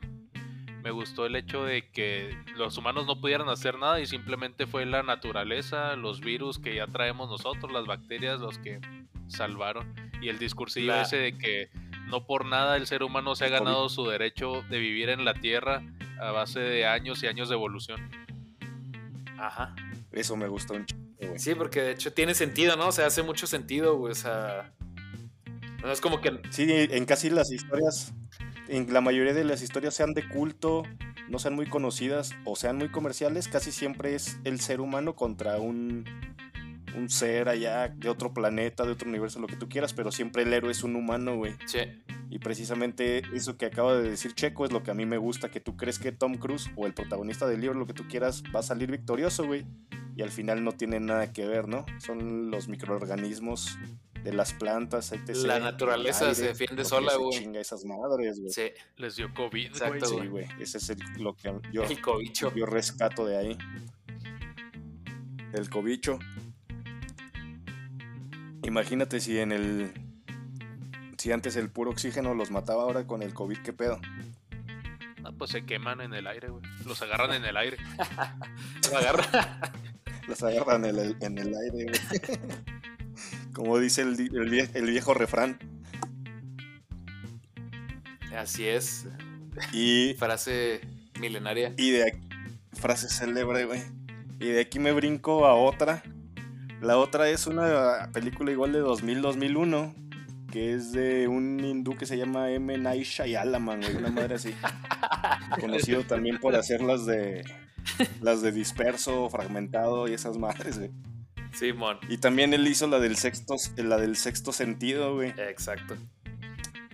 me gustó el hecho de que los humanos no pudieran hacer nada y simplemente fue la naturaleza, los virus que ya traemos nosotros, las bacterias, los que salvaron. Y el discursillo La- ese de que no por nada el ser humano se ha ganado su derecho de vivir en la Tierra a base de años y años de evolución. Ajá. Eso me gustó un chingo, güey. Sí, porque de hecho tiene sentido, ¿no? O sea, hace mucho sentido, güey, o sea... No es como que... Sí, en casi las historias, en la mayoría de las historias sean de culto, no sean muy conocidas o sean muy comerciales, casi siempre es el ser humano contra un, un ser allá de otro planeta, de otro universo, lo que tú quieras, pero siempre el héroe es un humano, güey. Sí, Y precisamente eso que acaba de decir Checo es lo que a mí me gusta, que tú crees que Tom Cruise o el protagonista del libro, lo que tú quieras, va a salir victorioso, güey. Y al final no tiene nada que ver, ¿no? Son los microorganismos de las plantas, etc. La naturaleza se defiende sola, güey. chinga esas madres, güey. sí, Les dio COVID, Exacto, güey. Sí, güey. Ese es el- lo que yo, el yo rescato de ahí. El cobicho. Imagínate si en el. Si antes el puro oxígeno los mataba ahora con el COVID, ¿qué pedo? No, pues se queman en el aire, güey. Los agarran en el aire. Lo agarra. Las agarran en el, en el aire, güey. Como dice el viejo refrán. Así es, Y, frase milenaria. y de aquí. Frase célebre, güey. Y de aquí me brinco a otra. La otra es una película igual de 2000-2001. Que es de un hindú que se llama M. Night Shyamalan, güey. Una madre así. Conocido también por hacer las de. Las de disperso, fragmentado y esas madres, güey. Simón, Y también él hizo la del sexto, la del sexto sentido, güey. exacto.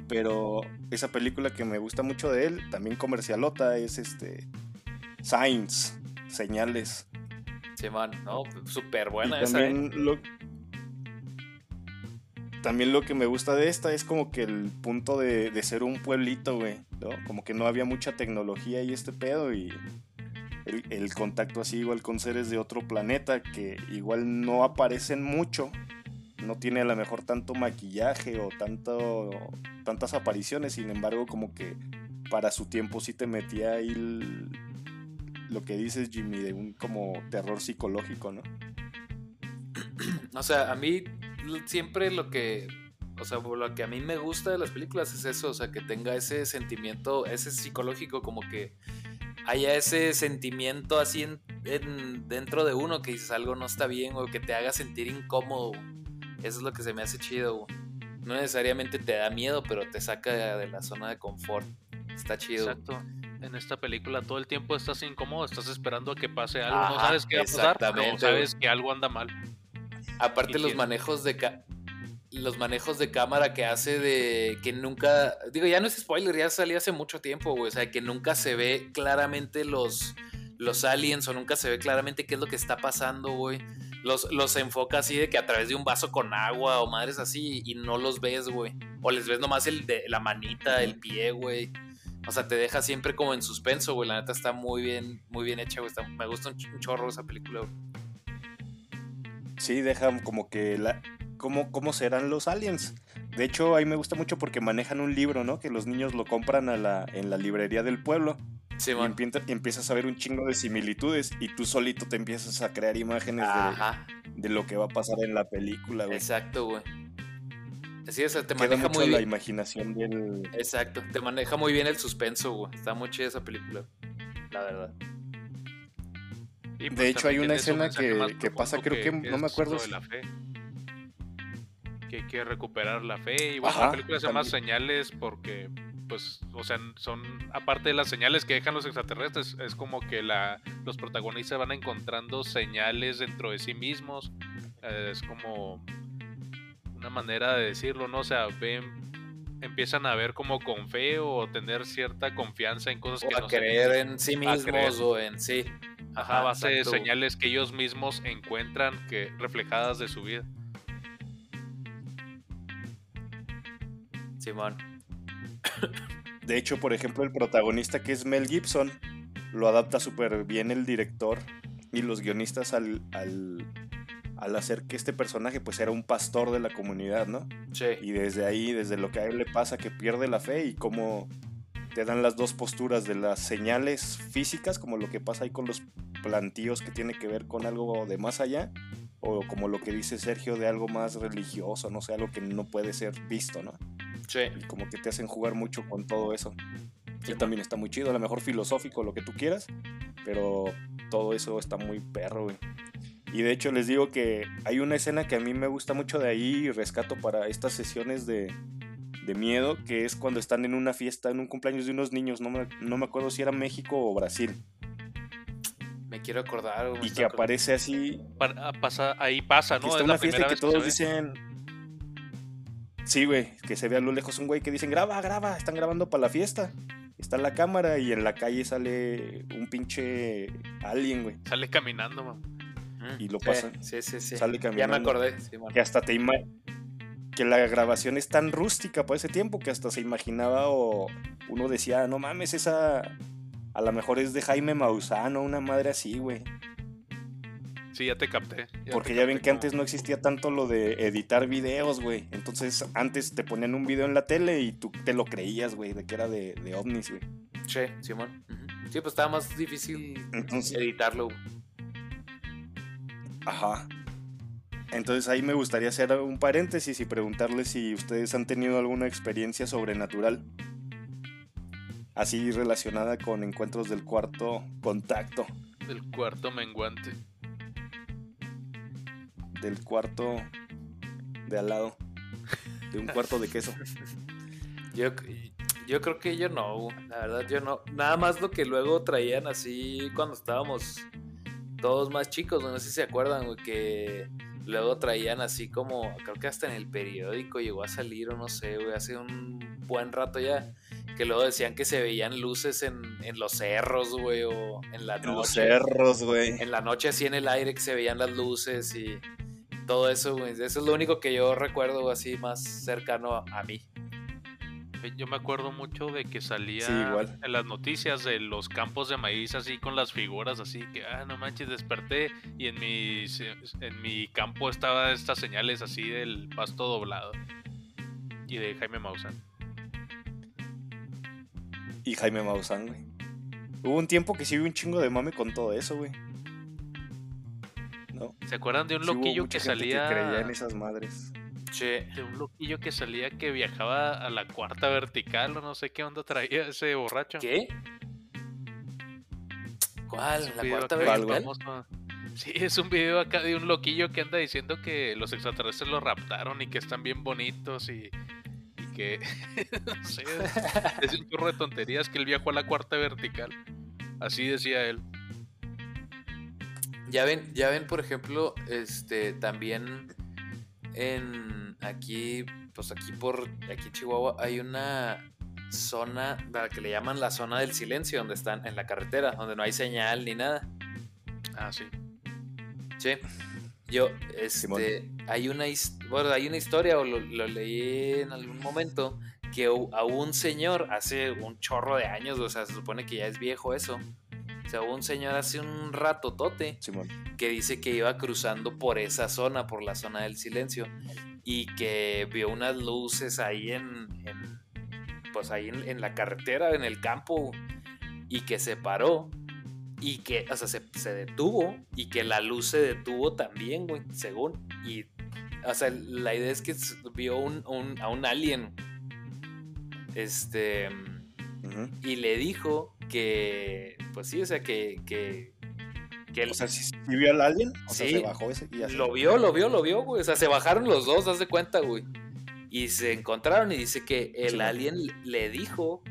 Pero esa película que me gusta mucho de él, también comercialota, es este. Signs, señales. Simón, no, súper Y buena esa, ¿eh? también lo. También lo que me gusta de esta es como que el punto de, de ser un pueblito, güey, ¿no? Como que no había mucha tecnología y este pedo y el, el contacto así igual con seres de otro planeta que igual no aparecen mucho, no tiene a lo mejor tanto maquillaje o tanto, tantas apariciones, sin embargo como que para su tiempo sí te metía ahí lo que dices, Jimmy, de un como terror psicológico, ¿no? O sea, a mí siempre lo que o sea, lo que a mí me gusta de las películas es eso, o sea, que tenga ese sentimiento, ese psicológico, como que haya ese sentimiento así en, dentro de uno que dices algo no está bien o que te haga sentir incómodo. Eso es lo que se me hace chido. No necesariamente te da miedo, pero te saca de la zona de confort. Está chido. Exacto. En esta película todo el tiempo estás incómodo, estás esperando a que pase algo. no sabes qué va a pasar, pero sabes que algo anda mal. Aparte los manejos de los manejos de cámara que hace de que nunca, digo, ya no es spoiler, ya salió hace mucho tiempo, güey, o sea, que nunca se ve claramente los, los aliens o nunca se ve claramente qué es lo que está pasando, güey. Los, los enfoca así de que a través de un vaso con agua o madres así y no los ves, güey. O les ves nomás el de la manita, el pie, güey. O sea, te deja siempre como en suspenso, güey. La neta está muy bien, muy bien hecha, güey. me gusta un, chorro esa película, güey. Sí, deja como que la, cómo, cómo serán los aliens. De hecho, ahí me gusta mucho porque manejan un libro, ¿no? Que los niños lo compran a la, en la librería del pueblo. Sí, y, empiezas a ver un chingo de similitudes y tú solito te empiezas a crear imágenes de, lo que va a pasar en la película, güey. Exacto, güey. Así es, te maneja muy bien. la imaginación del... Exacto, te maneja muy bien el suspenso, güey. Está muy chida esa película, la verdad. de pues, hecho, hay una escena que, que pasa, creo que, no me acuerdo. De la fe que hay que recuperar la fe. Y bueno, la película se llama Señales porque, pues, o sea, son, aparte de las señales que dejan los extraterrestres, es como que la, los protagonistas van encontrando señales dentro de sí mismos. Eh, es como una manera de decirlo, ¿no? O sea, ven, empiezan a ver como con fe o tener cierta confianza en cosas o que a creer en sí mismos o en sí. Ajá, a base de señales que ellos mismos encuentran que reflejadas de su vida. De hecho, por ejemplo, el protagonista que es Mel Gibson lo adapta súper bien el director y los guionistas al, al, hacer que este personaje pues era un pastor de la comunidad, ¿no? Sí. Y desde ahí, desde lo que a él le pasa, que pierde la fe y cómo te dan las dos posturas de las señales físicas, como lo que pasa ahí con los plantíos que tiene que ver con algo de más allá, o como lo que dice Sergio de algo más religioso, no sé, algo que no puede ser visto, ¿no? Y como que te hacen jugar mucho con todo eso. Y también está muy chido, a lo mejor filosófico, lo que tú quieras, pero todo eso está muy perro, güey. Y de hecho les digo que hay una escena que a mí me gusta mucho de ahí y rescato para estas sesiones de, de miedo, que es cuando están en una fiesta, en un cumpleaños de unos niños, no me, no me acuerdo si era México o Brasil. Me quiero acordar. Y que aparece así. Ah, pasa, ahí pasa, ¿no? es una fiesta que todos dicen Sí, güey, que se ve a lo lejos un güey que dicen, graba, graba, están grabando para la fiesta. Está en la cámara y en la calle sale un pinche alien, güey. Sale caminando, man. Y lo pasan. Sí, sí, sí. Sale caminando. Ya me acordé. que hasta te que la grabación es tan rústica por ese tiempo que hasta se imaginaba o uno decía, no mames, esa a lo mejor es de Jaime Maussan o una madre así, güey. Sí, ya te capté. Porque ya ven que antes no existía tanto lo de editar videos, güey. Entonces antes te ponían un video en la tele y tú te lo creías, güey, de que era de, de ovnis, güey. Sí, Simón. Sí, pues estaba más difícil editarlo. Ajá. Entonces ahí me gustaría hacer un paréntesis y preguntarles si ustedes han tenido alguna experiencia sobrenatural. Así relacionada con encuentros del cuarto contacto. Del cuarto menguante del cuarto de al lado. De un cuarto de queso. Yo, yo creo que yo no, la verdad yo no. Nada más lo que luego traían así cuando estábamos todos más chicos, no sé si se acuerdan, que luego traían así como, creo que hasta en el periódico llegó a salir o no sé, güey, hace un buen rato ya, que luego decían que se veían luces en, en los cerros, güey, o en la noche. En los cerros, güey. En la noche así en el aire que se veían las luces y todo eso, Eso es lo único que yo recuerdo así más cercano a, mí. Yo me acuerdo mucho de que salía en las noticias de los campos de maíz así con las figuras así que, ah, no manches, desperté y en mi, en mi campo estaba estas señales así del pasto doblado y de Jaime Maussan. Y Jaime Maussan, güey. Hubo un tiempo que sí hubo un chingo de mame con todo eso, güey. ¿No? ¿Se acuerdan de un Sí loquillo que salía? creía en esas madres. De un loquillo que salía que viajaba a la cuarta vertical o no sé qué onda traía ese borracho. ¿qué? ¿Cuál? ¿La cuarta acá ¿Cuál, vertical? famoso. Sí, es un video acá de un loquillo que anda diciendo que los extraterrestres lo raptaron y que están bien bonitos y, y que. no sé. Es un chorro de tonterías que él viajó a la cuarta vertical. Así decía él. Ya ven, ya ven, por ejemplo, este también en aquí, pues aquí por aquí en Chihuahua hay una zona la que le llaman la zona del silencio, donde están en la carretera, donde no hay señal ni nada. Ah, sí. Sí. Yo, Simón. este, hay una, bueno, hay una historia, o lo, lo leí en algún momento, que a un señor hace un chorro de años, o sea, se supone que ya es viejo eso. O sea, hubo un señor hace un rato tote Simón. que dice que iba cruzando por esa zona, por la zona del silencio, y que vio unas luces ahí en, en- pues ahí en, en la carretera, en el campo, y que se paró, y que, o sea, se, se detuvo, y que la luz se detuvo también, güey, según, y, o sea, la idea es que vio un- un- a un alien, este, y le dijo que, pues sí, o sea, que, que, que él- O sea, si ¿sí, vio al alien, o sea, Sí. se bajó ese y ya se- lo vio, lo vio, lo vio, güey. O sea, se bajaron los dos, haz de cuenta, güey. Y se encontraron y dice que el Sí, alien le dijo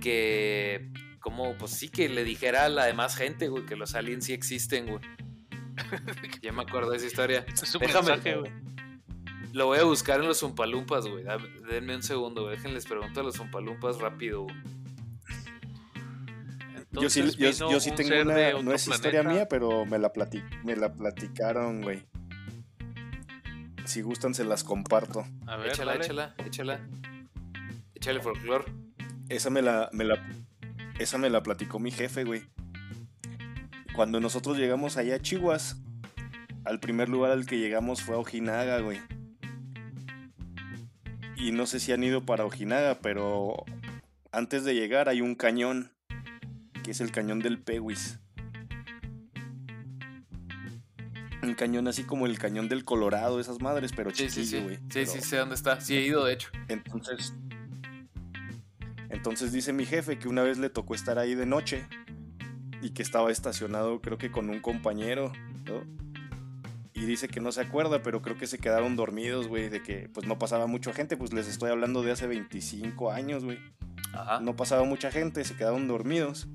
que, como, pues sí, que le dijera a la demás gente, güey, que los aliens sí existen, güey. ya me acuerdo de esa historia. Es un Déjame- mensaje, güey. Lo voy a buscar en los Umpalumpas, güey. Denme un segundo, güey. Déjenles pregunto a los Umpalumpas rápido, güey. Yo sí, yo, sí un tengo una, no es historia mía, pero me la, plati- me la platicaron, güey. Si gustan, se las comparto. A ver, Échala, dale. échala, échala. Échale folclor. Esa me la, me la, esa me la platicó mi jefe, güey. Cuando nosotros llegamos allá a Chihuas, al primer lugar al que llegamos fue a Ojinaga, güey. Y no sé si han ido para Ojinaga, pero antes de llegar hay un cañón, que es el cañón del Pewis. Un cañón así como el cañón del Colorado, esas madres, pero Sí, sí, chiquillo, sí. güey. Sí, Pero- sí, sé dónde está. Sí, he ido, de hecho. entonces, entonces dice mi jefe que una vez le tocó estar ahí de noche y que estaba estacionado creo que con un compañero, ¿no? Y dice que no se acuerda, pero creo que se quedaron dormidos, güey, de que pues no pasaba mucha gente, pues les estoy hablando de hace 25 años, güey. Ajá. No pasaba mucha gente, se quedaron dormidos.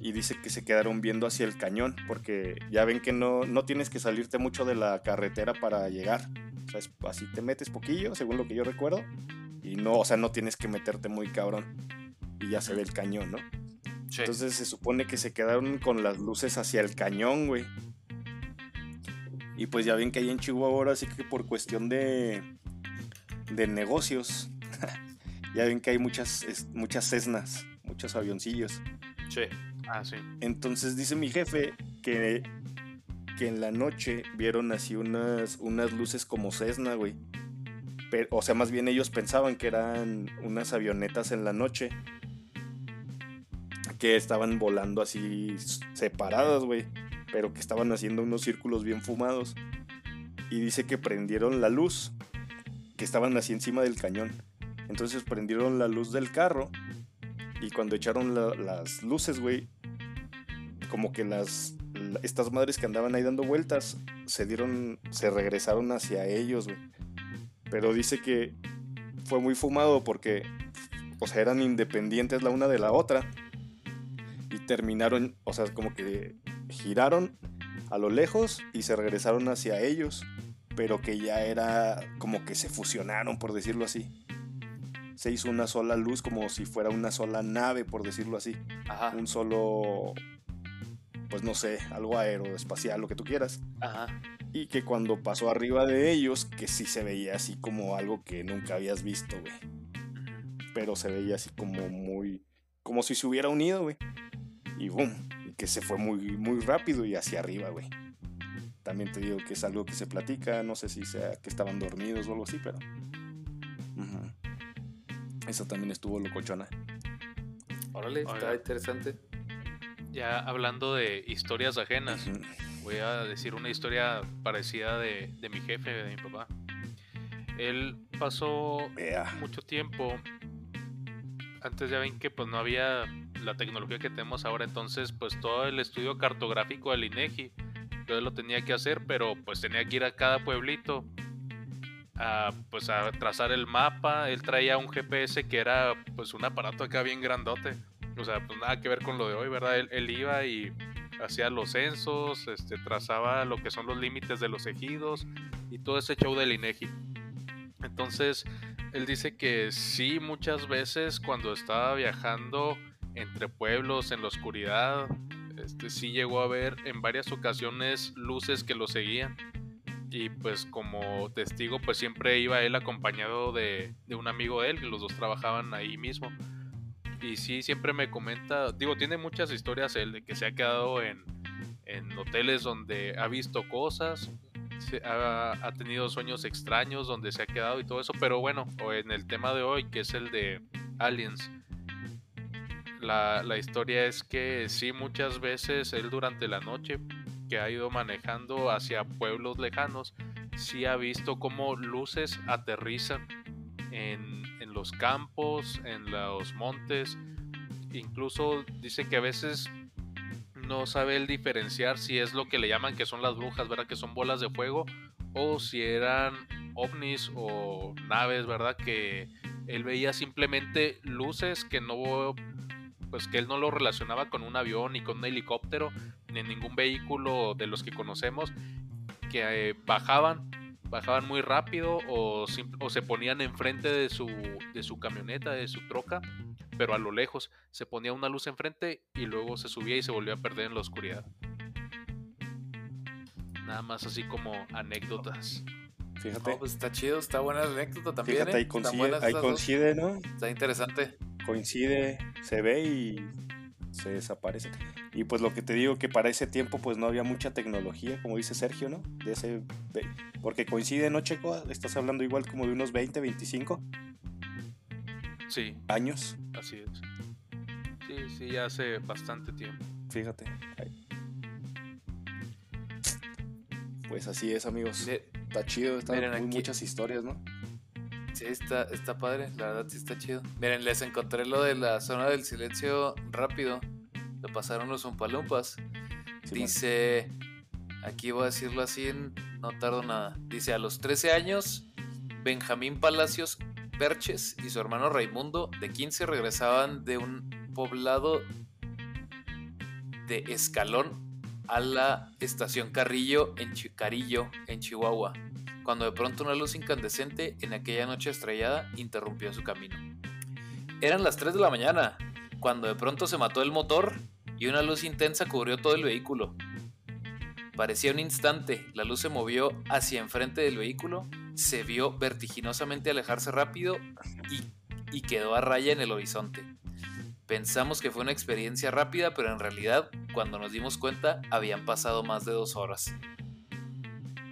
Y dice que se quedaron viendo hacia el cañón, porque ya ven que no, no tienes que salirte mucho de la carretera para llegar. O sea, es- así te metes poquillo, según lo que yo recuerdo. Y no, o sea, no tienes que meterte muy cabrón. Y ya se ve el cañón, ¿no? Sí. Entonces se supone que se quedaron con las luces hacia el cañón, güey. Y pues ya ven que ahí en Chihuahua ahora sí que por cuestión de, de negocios, ya ven que hay muchas, muchas Cessnas, muchos avioncillos. Sí. Ah, sí. Entonces dice mi jefe que, que en la noche vieron así unas, unas luces como Cessna, güey. Pero, o sea, más bien ellos pensaban que eran unas avionetas en la noche. Que estaban volando así separadas, güey. Pero que estaban haciendo unos círculos bien fumados. Y dice que prendieron la luz. Que estaban así encima del cañón. Entonces prendieron la luz del carro. Y cuando echaron la- las luces, güey, como que las la- estas madres que andaban ahí dando vueltas se dieron se regresaron hacia ellos, güey. Pero dice que fue muy fumado porque o sea, eran independientes la una de la otra y terminaron, o sea, como que giraron a lo lejos y se regresaron hacia ellos, pero que ya era como que se fusionaron, por decirlo así. Se hizo una sola luz como si fuera una sola nave, por decirlo así Ajá. un solo, pues no sé, algo aeroespacial, lo que tú quieras. Ajá. Y que cuando pasó arriba de ellos, que sí se veía así como algo que nunca habías visto, güey. Pero se veía así como muy, como si se hubiera unido, güey. Y boom, y que se fue muy, muy rápido y hacia arriba, güey. También te digo que es algo que se platica, no sé si sea que estaban dormidos o algo así, pero... ujú. Esa también estuvo locochona. Órale, está interesante. Ya hablando de historias ajenas, voy a decir una historia parecida de, de mi jefe, de mi papá. Él pasó mucho tiempo. Antes ya ven que pues no había la tecnología que tenemos ahora, entonces pues todo el estudio cartográfico del INEGI, yo lo tenía que hacer, pero pues tenía que ir a cada pueblito a pues a trazar el mapa. Él traía un GPS que era pues un aparato acá bien grandote. O sea, pues nada que ver con lo de hoy, ¿verdad? Él, él iba y hacía los censos, este, trazaba lo que son los límites de los ejidos y todo ese show del INEGI. Entonces, él dice que sí, muchas veces cuando estaba viajando entre pueblos en la oscuridad, este, sí llegó a ver en varias ocasiones luces que lo seguían. Y pues como testigo, pues siempre iba él acompañado de, de un amigo de él, que los dos trabajaban ahí mismo. Y sí, siempre me comenta, digo, tiene muchas historias él de que se ha quedado en, en hoteles donde ha visto cosas, ha, ha tenido sueños extraños donde se ha quedado y todo eso, pero bueno, en el tema de hoy, que es el de Aliens, la, la historia es que sí, muchas veces él durante la noche que ha ido manejando hacia pueblos lejanos, sí ha visto cómo luces aterrizan en, en los campos, en los montes, incluso dice que a veces no sabe él diferenciar si es lo que le llaman que son las brujas, ¿verdad? Que son bolas de fuego o si eran ovnis o naves, ¿verdad? Que él veía simplemente luces que no pues que él no lo relacionaba con un avión ni con un helicóptero ni ningún vehículo de los que conocemos que eh, bajaban bajaban muy rápido o, o se ponían enfrente de su de su camioneta de su troca pero a lo lejos se ponía una luz enfrente y luego se subía y se volvía a perder en la oscuridad. Nada más así como anécdotas. Fíjate. Pues está chido, está buena la anécdota también. Fíjate, ¿eh? ahí coincide, ahí coincide, ¿no? Está interesante. Coincide, se ve y se desaparece. Y pues lo que te digo que para ese tiempo pues no había mucha tecnología, como dice Sergio, ¿no? De ese porque coincide, ¿no, Checo? Estás hablando igual como de unos 20, 25 Sí, años. así es. Sí, sí, ya hace bastante tiempo. Fíjate. ahí. Pues así es, amigos. Está chido, están Miren muy aquí. muchas historias, ¿no? Sí, está, está padre, la verdad sí está chido. Miren, les encontré lo de la zona del silencio rápido. Lo pasaron los Umpalumpas. Dice, aquí voy a decirlo así, en- no tardo nada. Dice, a los 13 años, Benjamín Palacios Perches y su hermano Raimundo, de 15, regresaban de un poblado de Escalón a la estación Carrillo en, Chi- Carillo, en Chihuahua, cuando de pronto una luz incandescente en aquella noche estrellada interrumpió su camino. Eran las 3 de la mañana, cuando de pronto se mató el motor y una luz intensa cubrió todo el vehículo. Parecía un instante, la luz se movió hacia enfrente del vehículo, se vio vertiginosamente alejarse rápido y, y quedó a raya en el horizonte. Pensamos que fue una experiencia rápida, pero en realidad, cuando nos dimos cuenta, habían pasado más de dos horas.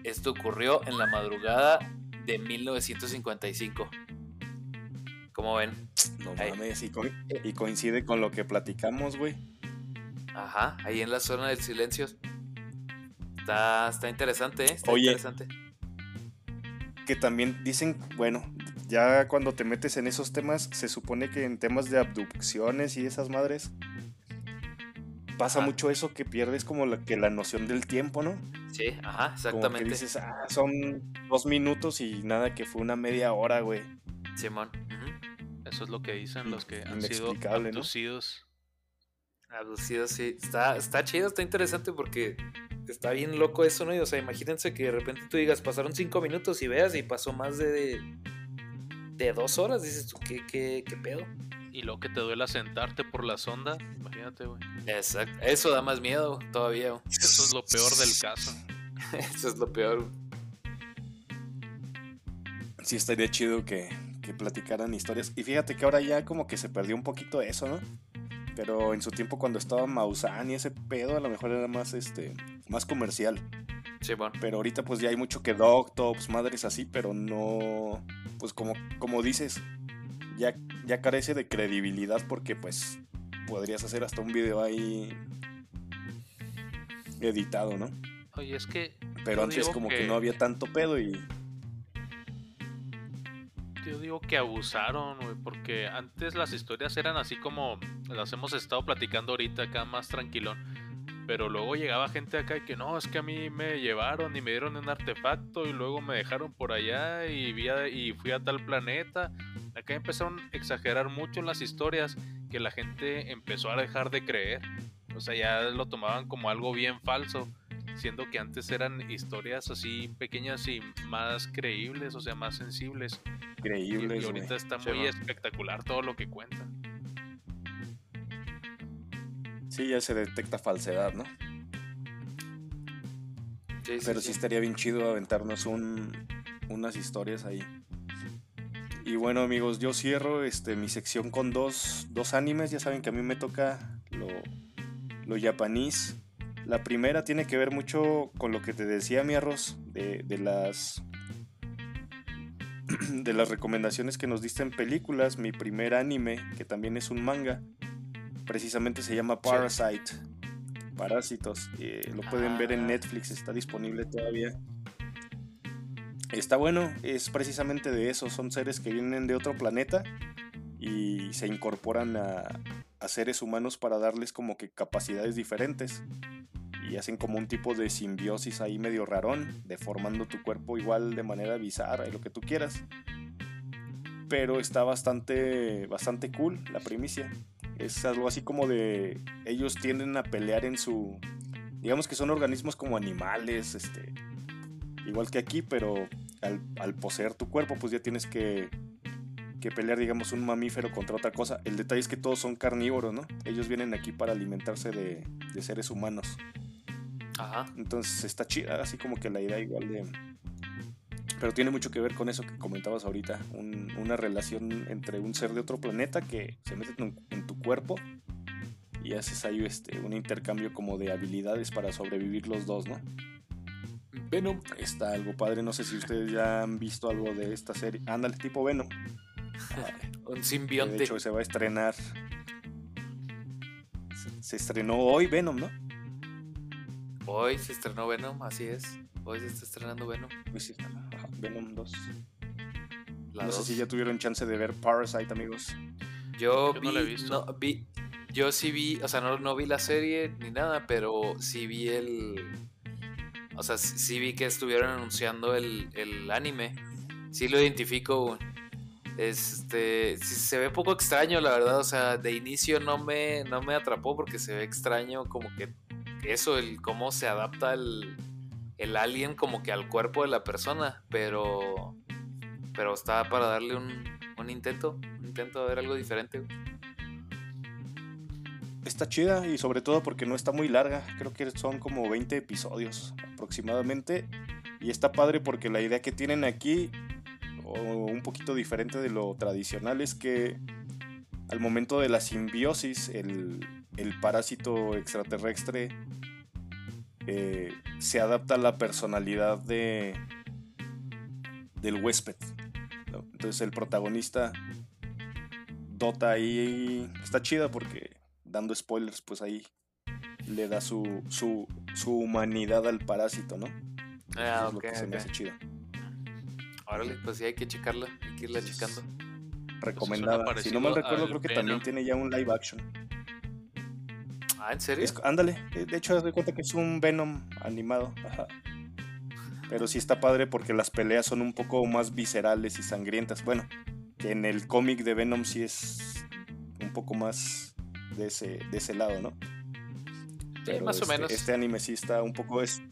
Esto ocurrió en la madrugada de 1955. Como ven? No Ahí. mames, y, co- y coincide con lo que platicamos, güey. Ajá, ahí en la zona del silencio. Está, está interesante, ¿eh? Está Oye. interesante. que también dicen, bueno, ya cuando te metes en esos temas, se supone que en temas de abducciones y esas madres, pasa mucho eso que pierdes como la, que la noción del tiempo, ¿no? Sí, ajá, Como exactamente. que dices, ah, son dos minutos y nada que fue una media hora, güey. Simón. ujú. Eso es lo que dicen los que han sido ¿no? abducidos. Abducido, sí. Está, está chido, está interesante porque está bien loco eso, ¿no? Y, o sea, imagínense que de repente tú digas, pasaron cinco minutos y veas y pasó más de, de dos horas. Dices tú, ¿qué, qué, qué pedo? Y lo que te duela sentarte por la sonda, imagínate, güey. Exacto. Eso da más miedo todavía. güey. Eso es lo peor del caso. Eso es lo peor. güey. Sí, estaría chido que, que platicaran historias. Y fíjate que ahora ya como que se perdió un poquito eso, ¿no? Pero en su tiempo cuando estaba Maussan y ese pedo, a lo mejor era más, este, más comercial. Simón. Pero ahorita pues ya hay mucho que Doctops, madres así, pero no, pues como, como dices, ya, ya carece de credibilidad porque pues podrías hacer hasta un video ahí editado, ¿no? Oye, es que. Pero antes como que... no había tanto pedo y... Yo digo que abusaron, güey, porque antes las historias eran así como las hemos estado platicando ahorita acá más tranquilón. Pero luego llegaba gente acá y que no, es que a mí me llevaron y me dieron un artefacto y luego me dejaron por allá y, vi a- y fui a tal planeta. Acá empezaron a exagerar mucho las historias que la gente empezó a dejar de creer. O sea, ya lo tomaban como algo bien falso, siendo que antes eran historias así pequeñas y más creíbles, o sea, más sensibles. Y, Increíbles, y ahorita está muy espectacular todo lo que cuentan. Sí, ya se detecta falsedad, ¿no? Sí, Pero sí. sí estaría bien chido aventarnos un, unas historias ahí. Y bueno amigos, yo cierro este, mi sección con dos, dos animes. Ya saben que a mí me toca lo, lo japonés. La primera tiene que ver mucho con lo que te decía mi arroz, de, de las de las recomendaciones que nos diste en películas. Mi primer anime, que también es un manga, precisamente se llama Parasite. Parásitos. eh, lo pueden ver en Ah. Netflix, está disponible todavía. Está bueno, es precisamente de eso. Son seres que vienen de otro planeta y se incorporan a, a seres humanos para darles como que capacidades diferentes. Y hacen como un tipo de simbiosis ahí medio rarón, deformando tu cuerpo igual de manera bizarra y lo que tú quieras. Pero está bastante, bastante cool la primicia. Es algo así como de. Ellos tienden a pelear en su. Digamos que son organismos como animales, este. Igual que aquí, pero al, al poseer tu cuerpo, pues ya tienes que. Que pelear, digamos, un mamífero contra otra cosa. El detalle es que todos son carnívoros, ¿no? Ellos vienen aquí para alimentarse de, de seres humanos. Ajá. Entonces está chida, así como que la idea igual de... Pero tiene mucho que ver con eso que comentabas ahorita, un- una relación entre un ser de otro planeta que se mete en, en tu cuerpo y haces ahí este, un intercambio como de habilidades para sobrevivir los dos, ¿no? Venom. Está algo padre, no sé si ustedes ya han visto algo de esta serie. Ándale, tipo Venom. Un simbionte. de hecho se va a estrenar. Se, se estrenó hoy Venom, ¿no? Hoy se estrenó Venom, así es. Hoy se está estrenando Venom. Pues sí, ajá, Venom 2. La no sé si ya tuvieron chance de ver Parasite, amigos. Yo, Yo vi, no la he visto. no, vi- yo sí vi, o sea, no, no vi la serie ni nada, pero sí vi el, o sea, sí, vi que estuvieron anunciando el, el anime. Sí lo identifico. Este, sí, se ve poco extraño, la verdad, o sea, de inicio no me, no me atrapó porque se ve extraño como que eso, el cómo se adapta el, el alien como que al cuerpo de la persona, pero, pero está para darle un, un intento, un intento de ver algo diferente. Está chida y sobre todo porque no está muy larga. Creo que son como 20 episodios aproximadamente. Y está padre porque la idea que tienen aquí, un poquito diferente de lo tradicional, es que al momento de la simbiosis, el, el parásito extraterrestre eh, se adapta a la personalidad de, del huésped. ¿no? Entonces el protagonista dota ahí. Está chida porque, dando spoilers, pues ahí le da su, su, su humanidad al parásito, ¿no? Ah, Eso es lo ok, que se me hace chido. Órale, pues sí hay que checarla, hay que irla checando. Recomendada. si no mal recuerdo, creo que Venom. también tiene ya un live action. Ah, ¿en serio? Es- ándale, de de hecho, haz de cuenta que es un Venom animado. Ajá. Pero sí está padre porque las peleas son un poco más viscerales y sangrientas. Bueno, que en el cómic de Venom sí es un poco más de ese, de ese lado, ¿no? Pero más o este, menos. Este anime sí está un poco. Es,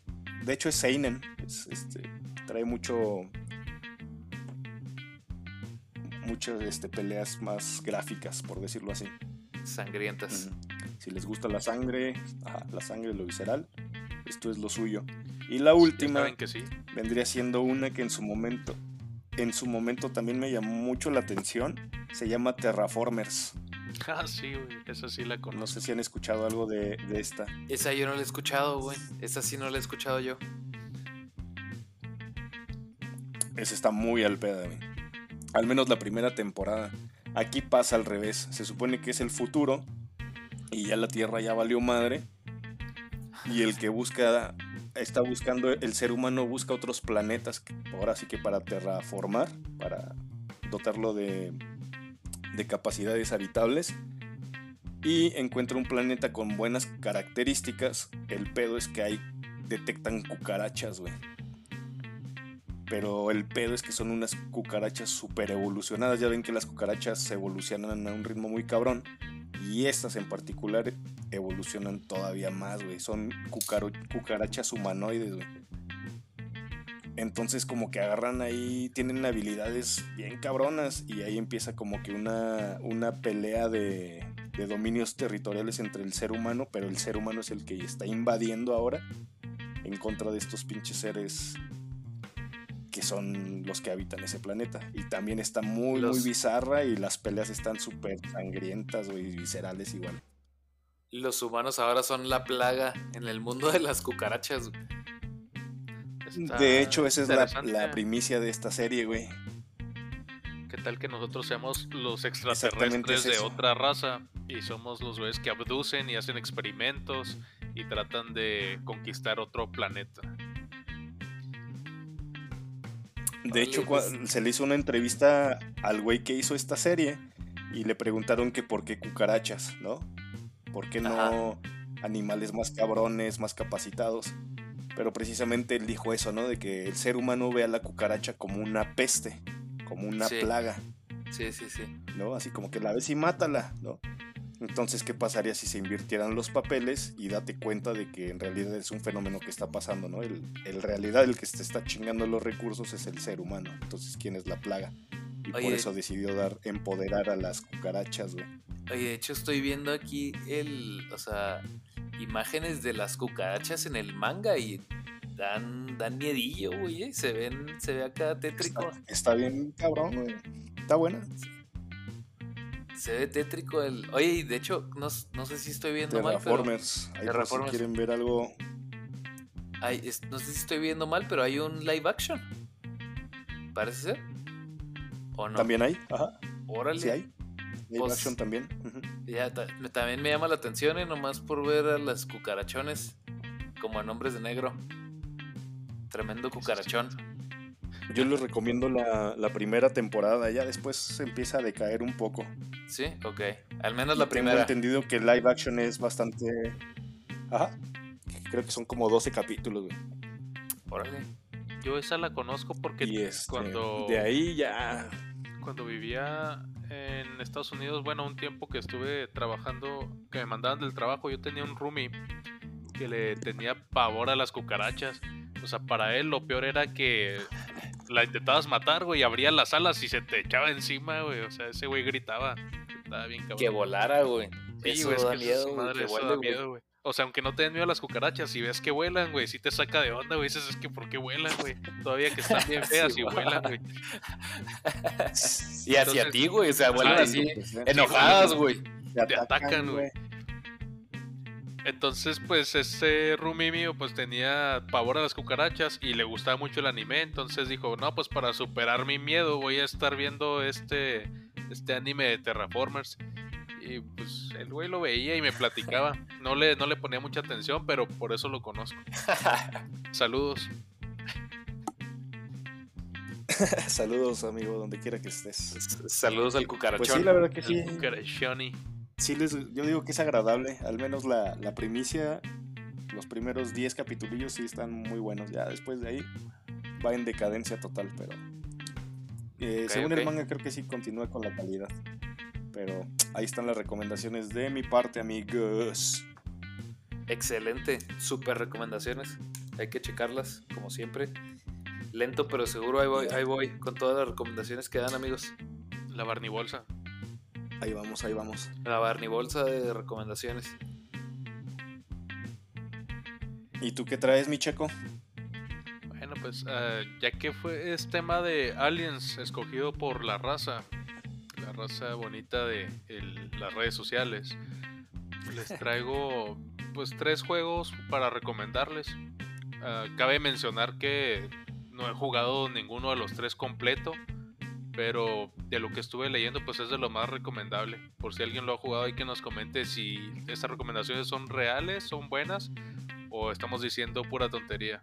de hecho, es Seinen. es, este, trae mucho. Muchas este, peleas más gráficas, por decirlo así. Sangrientas. Si les gusta la sangre, ajá, la sangre, lo visceral, esto es lo suyo. Y la última saben que sí. vendría siendo una que en su momento, en su momento también me llamó mucho la atención. Se llama Terraformers. Ah, sí, güey. Esa sí la No conozco. sé si han escuchado algo de, de esta. Esa yo no la he escuchado, güey. Esa sí no la he escuchado yo. Esa está muy al pedo, güey. Al menos la primera temporada. Aquí pasa al revés. Se supone que es el futuro. Y ya la Tierra ya valió madre. Y el que busca, está buscando, el ser humano busca otros planetas, ahora sí que para terraformar, para dotarlo de, de capacidades habitables. Y encuentra un planeta con buenas características. El pedo es que hay, detectan cucarachas, güey. Pero el pedo es que son unas cucarachas super evolucionadas. Ya ven que las cucarachas evolucionan a un ritmo muy cabrón. Y estas en particular evolucionan todavía más, güey. Son cucarachas humanoides, güey. Entonces como que agarran ahí, tienen habilidades bien cabronas y ahí empieza como que una, una pelea de, de dominios territoriales entre el ser humano, pero el ser humano es el que está invadiendo ahora en contra de estos pinches seres que son los que habitan ese planeta. Y también está muy, muy bizarra y las peleas están súper sangrientas, y viscerales igual. Los humanos ahora son la plaga en el mundo de las cucarachas. de hecho, esa es la, primicia de esta serie, güey. ¿Qué tal que nosotros seamos los extraterrestres de otra raza y somos los güeyes que abducen y hacen experimentos y tratan de conquistar otro planeta? De hecho, pues se le hizo una entrevista al güey que hizo esta serie y le preguntaron que por qué cucarachas, ¿no? ¿Por qué no animales más cabrones, más capacitados? Pero precisamente él dijo eso, ¿no? De que el ser humano ve a la cucaracha como una peste, como una plaga. Sí, sí, sí. ¿No? Así como que la ves y mátala, ¿no? Entonces, ¿qué pasaría si se invirtieran los papeles y date cuenta de que en realidad es un fenómeno que está pasando, ¿no? El, en realidad el que se está chingando los recursos es el ser humano. Entonces, ¿quién es la plaga? Y por eso decidió dar, empoderar a las cucarachas, güey. Oye, de hecho estoy viendo aquí el, o sea, imágenes de las cucarachas en el manga y dan, dan miedillo, güey. ¿eh? Se ven, se ve acá tétrico. Está, está bien cabrón, güey. Está buena. Se ve tétrico el. Oye, y de hecho, no, no sé si estoy viendo mal. Pero... Ahí si quieren ver algo. no sé si estoy viendo mal, pero hay un live action. Parece ser. ¿O no? También hay, ajá. Órale. Sí hay. Live pues, action también. Ya, también me llama la atención, ¿eh? Nomás por ver a las cucarachones como a nombres de negro. Tremendo cucarachón. Yo les recomiendo la, primera temporada, ya después se empieza a decaer un poco. Sí, ok. Al menos la primera. Tengo entendido que live action es bastante. Ajá. Creo que son como 12 capítulos, güey. Órale. Yo esa la conozco porque este, cuando. De ahí ya. Cuando vivía en Estados Unidos, bueno, un tiempo que estuve trabajando, que me mandaban del trabajo, yo tenía un roomie que le tenía pavor a las cucarachas. O sea, para él lo peor era que la intentabas matar, güey, abría las alas y se te echaba encima, güey. O sea, ese güey gritaba. Estaba bien cabrón. Que volara, güey. Sí, güey, es que miedo, madre, eso da miedo, güey. O sea, aunque no te den miedo a las cucarachas, si ves que vuelan, güey, si te saca de onda, güey, dices, es que ¿por qué vuelan, güey? Todavía que están bien feas y vuelan, güey. y hacia ti, güey, o sea, vuelan así, enojadas, güey. Te, atacan, güey. Entonces, pues este roomie mío pues tenía pavor a las cucarachas y le gustaba mucho el anime, entonces dijo, no, pues para superar mi miedo voy a estar viendo este, este anime de Terraformers. Y pues el güey lo veía y me platicaba. No le, no le ponía mucha atención, pero por eso lo conozco. Saludos. Saludos, amigo, donde quiera que estés. Saludos al cucarachón. Pues sí, la verdad que sí sí les, yo digo que es agradable, al menos la, primicia, los primeros 10 capítulos sí están muy buenos, ya después de ahí va en decadencia total, pero eh, según el manga creo que sí continúa con la calidad. Pero ahí están las recomendaciones de mi parte, amigos. Excelente, super recomendaciones. Hay que checarlas, como siempre. Lento pero seguro, ahí voy, ahí voy con todas las recomendaciones que dan, amigos. La Barney Bolsa. Ahí vamos, ahí vamos. La Barney Bolsa de recomendaciones. ¿Y tú qué traes, mi checo? Bueno, pues eh, ya que fue este tema de Aliens escogido por la raza, la raza bonita de las redes sociales, les traigo pues tres juegos para recomendarles. Eh, cabe mencionar que no he jugado ninguno de los tres completo pero de lo que estuve leyendo pues es de lo más recomendable. Por si alguien lo ha jugado y que nos comente si estas recomendaciones son reales, son buenas o estamos diciendo pura tontería.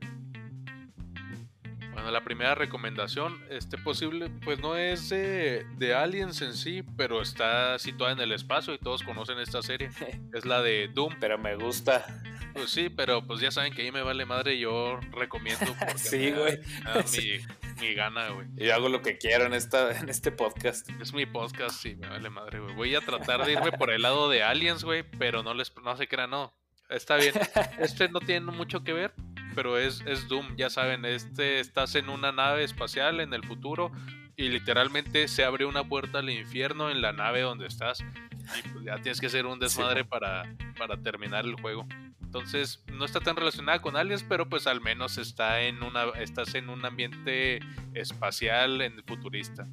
Bueno, la primera recomendación, este posible, pues no es de, de, Aliens en sí, pero está situada en el espacio y todos conocen esta serie. Es la de Doom. Pero me gusta. Pues sí, pero pues ya saben que ahí me vale madre, yo recomiendo. sí, güey. Mi, mi, gana, güey. Yo hago lo que quiero en, esta, en este podcast. Es mi podcast, sí, me vale madre, güey. Voy a tratar de irme por el lado de Aliens, güey, pero no les no se crean, no. Está bien. Este no tiene mucho que ver, pero es, es Doom, ya saben, este estás en una nave espacial en el futuro y literalmente se abre una puerta al infierno en la nave donde estás y pues ya tienes que hacer un desmadre para, para terminar el juego. Entonces no está tan relacionada con aliens, pero pues al menos está en una, estás en un ambiente espacial en futurista.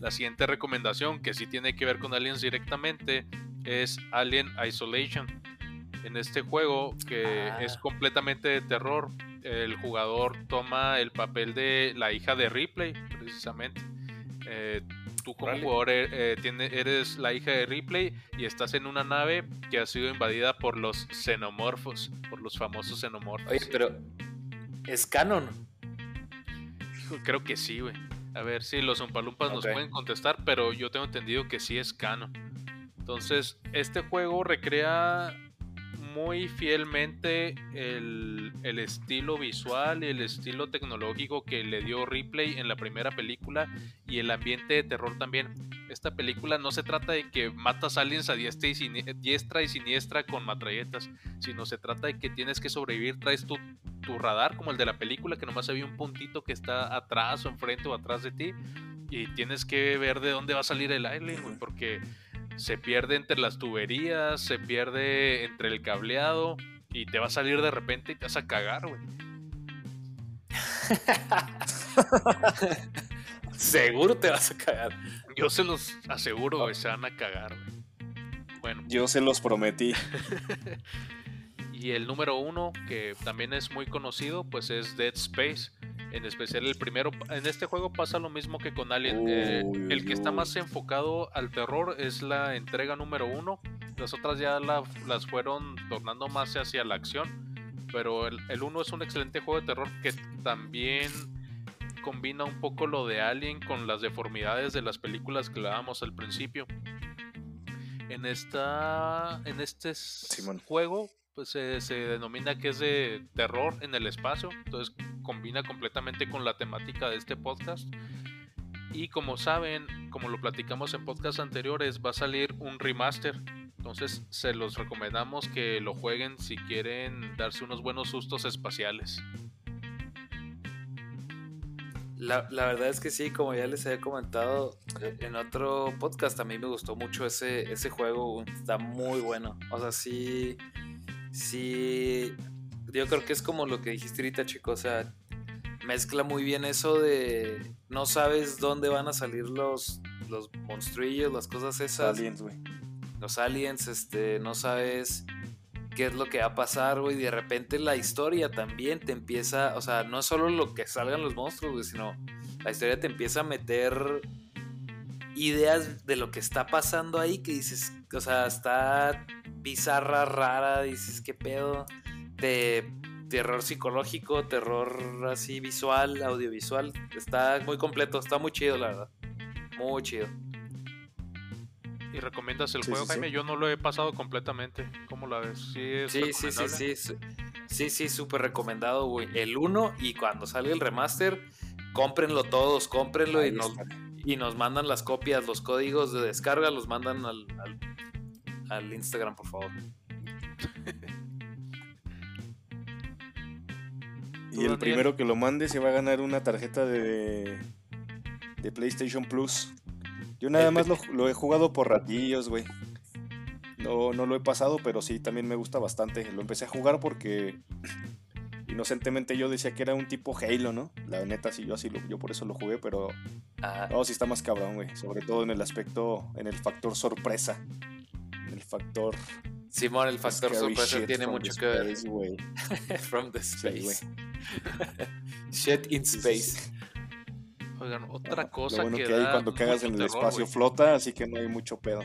La siguiente recomendación, que sí tiene que ver con aliens directamente, es Alien Isolation en este juego que es ah. completamente de terror. El jugador toma el papel de la hija de Ripley, precisamente. Eh, tú como jugador eh, eh, eres la hija de Ripley y estás en una nave que ha sido invadida por los xenomorfos, por los famosos xenomorfos. Oye, pero ¿es canon? Creo que sí, güey. A ver si los Umpalumpas nos pueden contestar, pero yo tengo entendido que sí es canon. Entonces, este juego recrea muy fielmente el, estilo visual y el estilo tecnológico que le dio Ripley en la primera película y el ambiente de terror también. Esta película no se trata de que matas aliens a diestra y, diestra y siniestra con matralletas, sino se trata de que tienes que sobrevivir, traes tu, tu radar como el de la película, que nomás había un puntito que está atrás o enfrente o atrás de ti y tienes que ver de dónde va a salir el alien, porque se pierde entre las tuberías, se pierde entre el cableado y te va a salir de repente y te vas a cagar, güey. Seguro te vas a cagar. Yo se los aseguro, güey, se van a cagar, güey. Bueno. Yo se los prometí. y el número uno, que también es muy conocido, pues es Dead Space en especial el primero. En este juego pasa lo mismo que con Alien. Eh, el que está más enfocado al terror es la entrega número uno. Las otras ya las fueron tornando más hacia la acción. Pero el, el uno es un excelente juego de terror que también combina un poco lo de Alien con las deformidades de las películas que le damos al principio. En esta. En este juego pues se, denomina que es de terror en el espacio, entonces combina completamente con la temática de este podcast. Y como saben, como lo platicamos en podcasts anteriores, va a salir un remaster. Entonces se los recomendamos que lo jueguen si quieren darse unos buenos sustos espaciales. La, la, verdad es que sí, como ya les había comentado eh, en otro podcast, a mí me gustó mucho ese, ese juego, está muy bueno. O sea, sí, sí, yo creo que es como lo que dijiste ahorita, chico, o sea, mezcla muy bien eso de no sabes dónde van a salir los, los monstruillos, las cosas esas. Los aliens, güey. Los aliens, este, no sabes qué es lo que va a pasar, güey. De repente la historia también te empieza, o sea, no es solo lo que salgan los monstruos, güey, sino la historia te empieza a meter ideas de lo que está pasando ahí que dices, o sea, está bizarra, rara, dices, ¿qué pedo? De terror psicológico, terror así visual, audiovisual. Está muy completo, está muy chido, la verdad. Muy chido. ¿Y recomiendas el juego, Jaime? Yo no lo he pasado completamente. ¿Cómo la ves? Sí, sí, sí, sí, sí. Sí, sí, súper recomendado, güey. El 1 y cuando salga el remaster, cómprenlo todos, cómprenlo y nos, y nos mandan las copias, los códigos de descarga, los mandan al al Instagram, por favor. y el primero que lo mande se va a ganar una tarjeta de, de PlayStation Plus. Yo nada más lo, he jugado por ratillos, güey. No, no lo he pasado, pero sí, también me gusta bastante. Lo empecé a jugar porque inocentemente yo decía que era un tipo Halo, ¿no? La neta, sí, yo así lo, yo por eso lo jugué, pero ah. no, sí está más cabrón, güey. Sobre todo en el aspecto, en el factor sorpresa el factor. Simón, el factor sorpresa tiene mucho que ver. from the space. shit in space. Oigan, otra cosa Lo bueno que, que, hay da cuando cagas en el terror, espacio flota, así que no hay mucho pedo.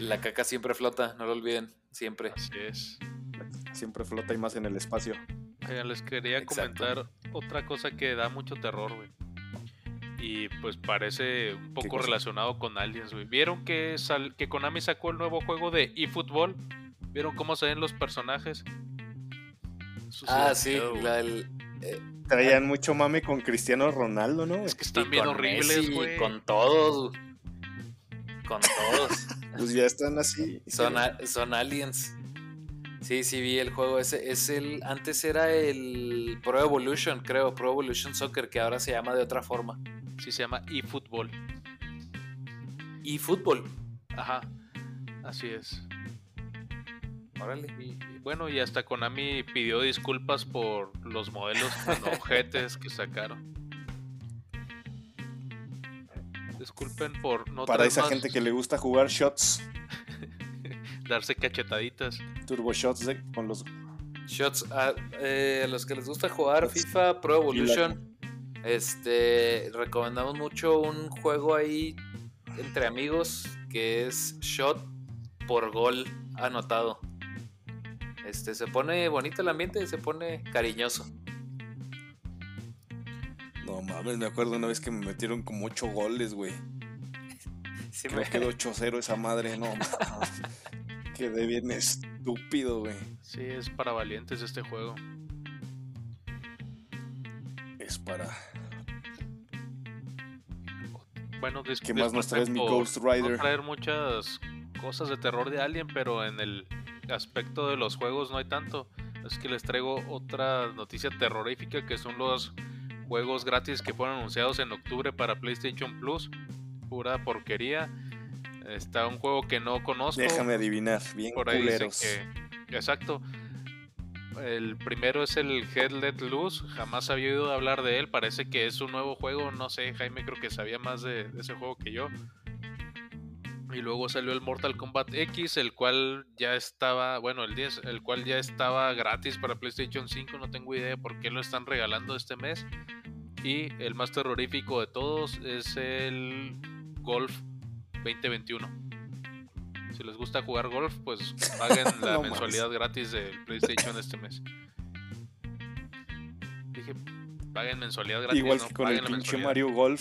La caca siempre flota, no lo olviden. Siempre. Así es. Siempre flota y más en el espacio. Oigan, les quería Exacto. comentar otra cosa que da mucho terror, güey. Y pues parece un poco relacionado con Aliens, güey. ¿Vieron que, sal- que Konami sacó el nuevo juego de eFootball? ¿Vieron cómo se ven los personajes? Eso Ah, sí, la, el, eh, Traían mucho mame con Cristiano Ronaldo, ¿no? Es que y están bien con horribles, güey. Con todos. Con todos. Pues ya están así. son, a- son aliens. Sí, sí, vi el juego. Ese es el. Antes era el Pro Evolution, creo. Pro Evolution Soccer, que ahora se llama de otra forma. Sí, se llama eFootball. Y fútbol. Ajá. Así es. Órale. Y, y bueno, y hasta Konami pidió disculpas por los modelos tan ojetes que sacaron. Disculpen por no Para traer esa más- gente que le gusta jugar shots, darse cachetaditas. turbo shots de- con los Shots. A eh, a los que les gusta jugar FIFA Pro Evolution. Este. Recomendamos mucho un juego ahí entre amigos. Que es Shot por gol anotado. Este se pone bonito el ambiente, se pone cariñoso. No mames, me acuerdo una vez que me metieron como 8 goles, güey. Sí, Creo me- que quedó 8-0 esa madre, no mames. Quedé bien estúpido, güey. Sí, es para valientes este juego. Es para. Bueno, ¿Qué más nos traes, mi Ghost Rider? No traer muchas cosas de terror de Alien, pero en el aspecto de los juegos no hay tanto. Es que les traigo otra noticia terrorífica que son los juegos gratis que fueron anunciados en octubre para PlayStation Plus. Pura porquería. Está un juego que no conozco. Déjame adivinar, bien Por ahí dicen que. Exacto. El primero es el Head Let Loose. Jamás había oído hablar de él. Parece que es un nuevo juego. No sé, Jaime creo que sabía más de, de ese juego que yo. Y luego salió el Mortal Kombat X, el cual ya estaba, bueno, el 10, el cual ya estaba gratis para PlayStation 5. No tengo idea por qué lo están regalando este mes. Y el más terrorífico de todos es el Golf 2021. Si les gusta jugar golf, pues paguen la No mensualidad gratis del PlayStation este mes. Dije, paguen mensualidad gratis. Igual no, que con paguen el pinche. Mario Golf.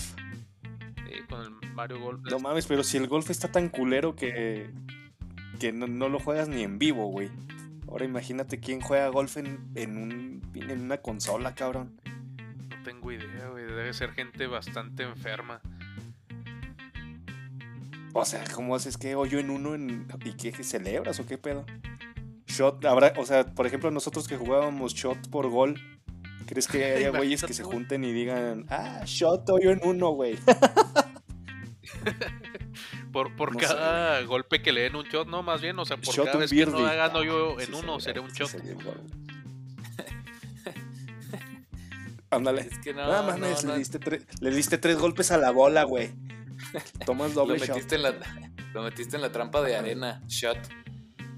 Sí, con el Mario Golf. No mames, pero si el golf está tan culero que. que no, no lo juegas ni en vivo, güey. Ahora imagínate quién juega golf en, en, un, en una consola, cabrón. No tengo idea, güey. Debe ser gente bastante enferma. O sea, ¿cómo haces que hoyo en uno en, y qué celebras o qué pedo? Shot, habrá, o sea, por ejemplo, nosotros que jugábamos shot por gol, ¿crees que haya güeyes que se junten y digan, ah, shot hoyo en uno, güey? Por, por No sé, cada golpe que le den un shot, no, más bien, o sea, por Shot cada vez que no hagan hoyo Sí en uno, sería un shot. sería un gol. Ándale. Es que no, mames, no, no. Le, diste tre- le diste tres golpes a la bola, güey. Tomas Lo doble shot. metiste, en la, lo metiste en la trampa de arena. Shot.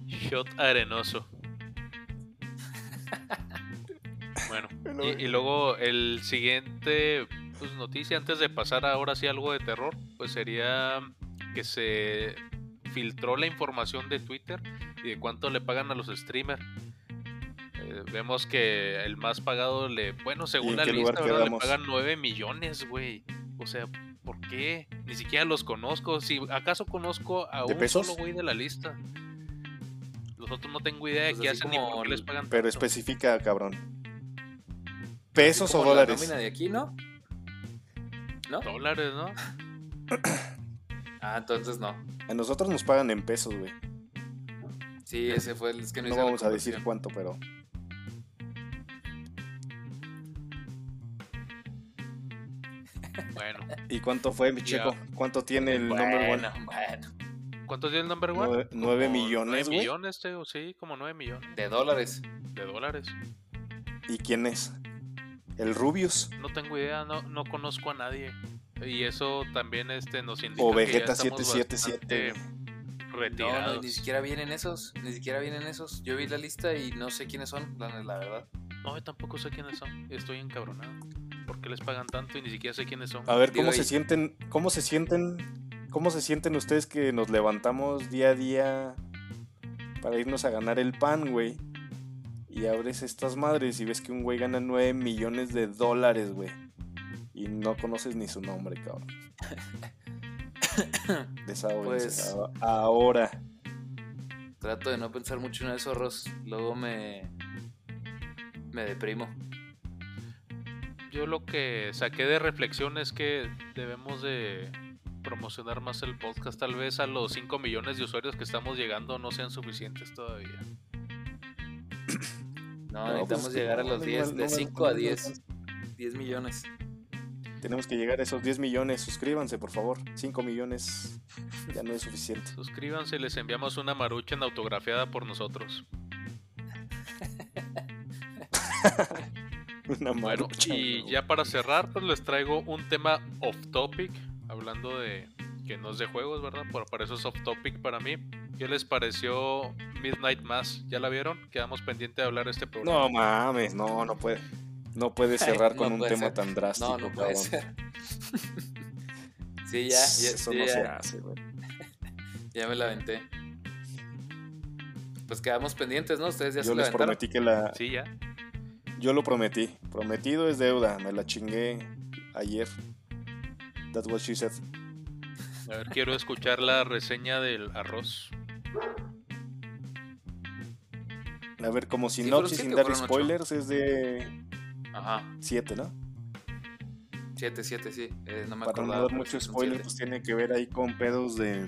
Shot arenoso. Bueno, y, y luego el siguiente pues, noticia, antes de pasar ahora sí a algo de terror, pues sería que se filtró la información de Twitter y de cuánto le pagan a los streamers. Eh, vemos que el más pagado le, bueno, según la lista, le pagan 9 millones, güey. O sea, ¿por qué? Ni siquiera los conozco. Si acaso conozco a ¿De un pesos? solo güey de la lista. Los otros no tengo idea de Pues qué hacen ni como por qué les pagan Pero tanto. especifica, cabrón. ¿Pesos o Como la dólares? nómina de aquí, ¿no? ¿No? Dólares, ¿no? Ah, entonces no. A nosotros nos pagan en pesos, güey. Sí, ese fue el es que no, No la vamos a decir cuánto, pero. ¿Y cuánto fue, mi Ya. chico? ¿Cuánto tiene el number one? Bueno, bueno. ¿Cuánto tiene el number one? Nueve- nueve Como millones, nueve güey. millones, Teo, sí, como 9 millones De dólares. de dólares. ¿Y quién es? ¿El Rubius? No tengo idea, no, no conozco a nadie. Y eso también este, nos indica ¿O que ya Vegeta estamos 777? bastante No, retirados. no, ni siquiera vienen esos. Ni siquiera vienen esos. Yo vi la lista y no sé quiénes son, la, la verdad. No, yo tampoco sé quiénes son. Estoy encabronado. ¿Por qué les pagan tanto y ni siquiera sé quiénes son? A ver, Digo, ¿cómo se sienten? ¿Cómo se sienten? ¿Cómo se sienten ustedes que nos levantamos día a día para irnos a ganar el pan, güey? Y abres estas madres y ves que un güey gana 9 millones de dólares, güey. Y no conoces ni su nombre, cabrón. Desahóguense. Pues- Ahora. Trato de no pensar mucho en eso, Ross. Luego me. Me deprimo. Yo lo que saqué de reflexión es que debemos de promocionar más el podcast. Tal vez a los 5 millones de usuarios que estamos llegando no sean suficientes todavía. No, No, necesitamos pues es que llegar a los no, 10, no, de no, 5 no, a no, 10. 10 millones. Tenemos que llegar a esos 10 millones. Suscríbanse, por favor. 5 millones ya no es suficiente. Suscríbanse, les enviamos una marucha autografiada por nosotros. Una Bueno, marucha, y ya para cerrar, pues les traigo un tema off topic, hablando de que no es de juegos, ¿verdad? Para eso es off topic para mí. ¿Qué les pareció Midnight Mass? ¿Ya la vieron? Quedamos pendiente de hablar de este programa. No mames, no, no puede. No puede cerrar no con un tema ser. tan drástico, No, no puede cabrón. ser. sí, ya, ya, Eso sí, no se hace, güey. ya me la aventé. Pues quedamos pendientes, ¿no? Ustedes ya Yo se la les aventaron. prometí que la. Sí, ya. Yo lo prometí. Prometido es deuda. Me la chingué ayer. That's what she said. A ver, quiero escuchar la reseña del arroz. A ver, como Sí, sinopsis sin siete o dar ocho. spoilers es de Ajá, 7, ¿no? 7, 7, sí. Eh, no me Para no dar mucho sí spoiler, siete. pues tiene que ver ahí con pedos de.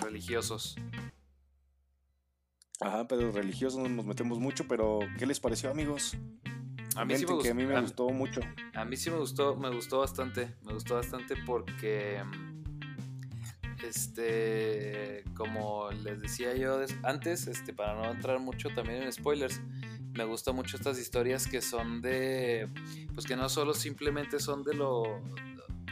Religiosos. Ajá, pedos religiosos, no nos metemos mucho, pero ¿qué les pareció, amigos? A mí sí me que a mí me gustó. gustó mucho. A mí sí me gustó, me gustó bastante, me gustó bastante porque, este, como les decía yo antes, este, para no entrar mucho también en spoilers, me gustan mucho estas historias que son de, pues que no solo simplemente son de lo,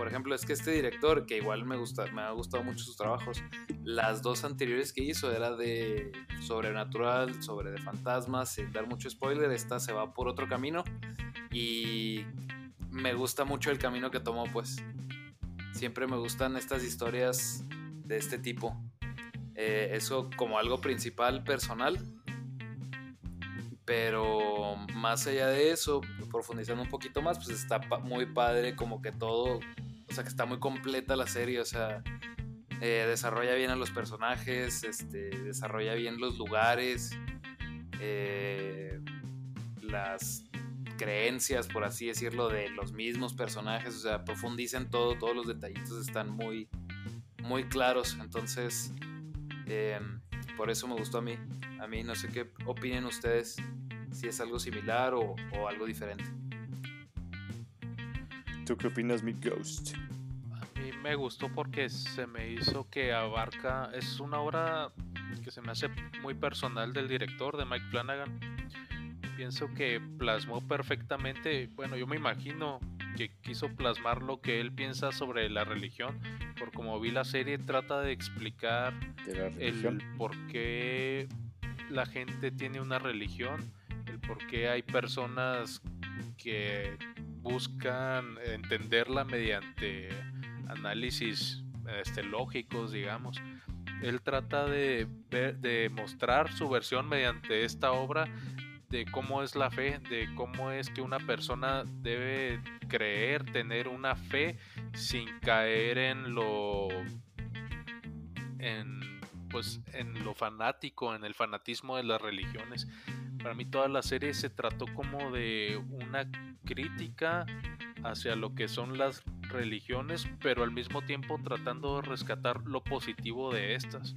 por ejemplo, es que este director, que igual me gusta, me ha gustado mucho sus trabajos, las dos anteriores que hizo era de sobrenatural, sobre de fantasmas, sin dar mucho spoiler, esta se va por otro camino y me gusta mucho el camino que tomó, pues. Siempre me gustan estas historias de este tipo. Eh, eso como algo principal, personal. Pero más allá de eso, profundizando un poquito más, pues está muy padre como que todo, o sea, que está muy completa la serie, o sea, eh, desarrolla bien a los personajes, este, desarrolla bien los lugares, eh, las creencias, por así decirlo, de los mismos personajes, o sea, profundizan todo, todos los detallitos están muy, muy claros, entonces, eh, por eso me gustó a mí. A mí no sé qué opinen ustedes, si es algo similar o algo diferente. ¿Tú qué opinas, mi Ghost? A mí me gustó porque se me hizo que abarca, es una obra que se me hace muy personal del director, de Mike Flanagan. Pienso que plasmó perfectamente, bueno, yo me imagino que quiso plasmar lo que él piensa sobre la religión, por como vi la serie trata de explicar De el por qué la gente tiene una religión, el por qué hay personas que buscan entenderla mediante análisis este, lógicos, digamos. Él trata de, de mostrar su versión mediante esta obra de cómo es la fe, de cómo es que una persona debe creer, tener una fe sin caer en lo en pues en lo fanático, en el fanatismo de las religiones. Para mí toda la serie se trató como de una crítica hacia lo que son las religiones, pero al mismo tiempo tratando de rescatar lo positivo de estas.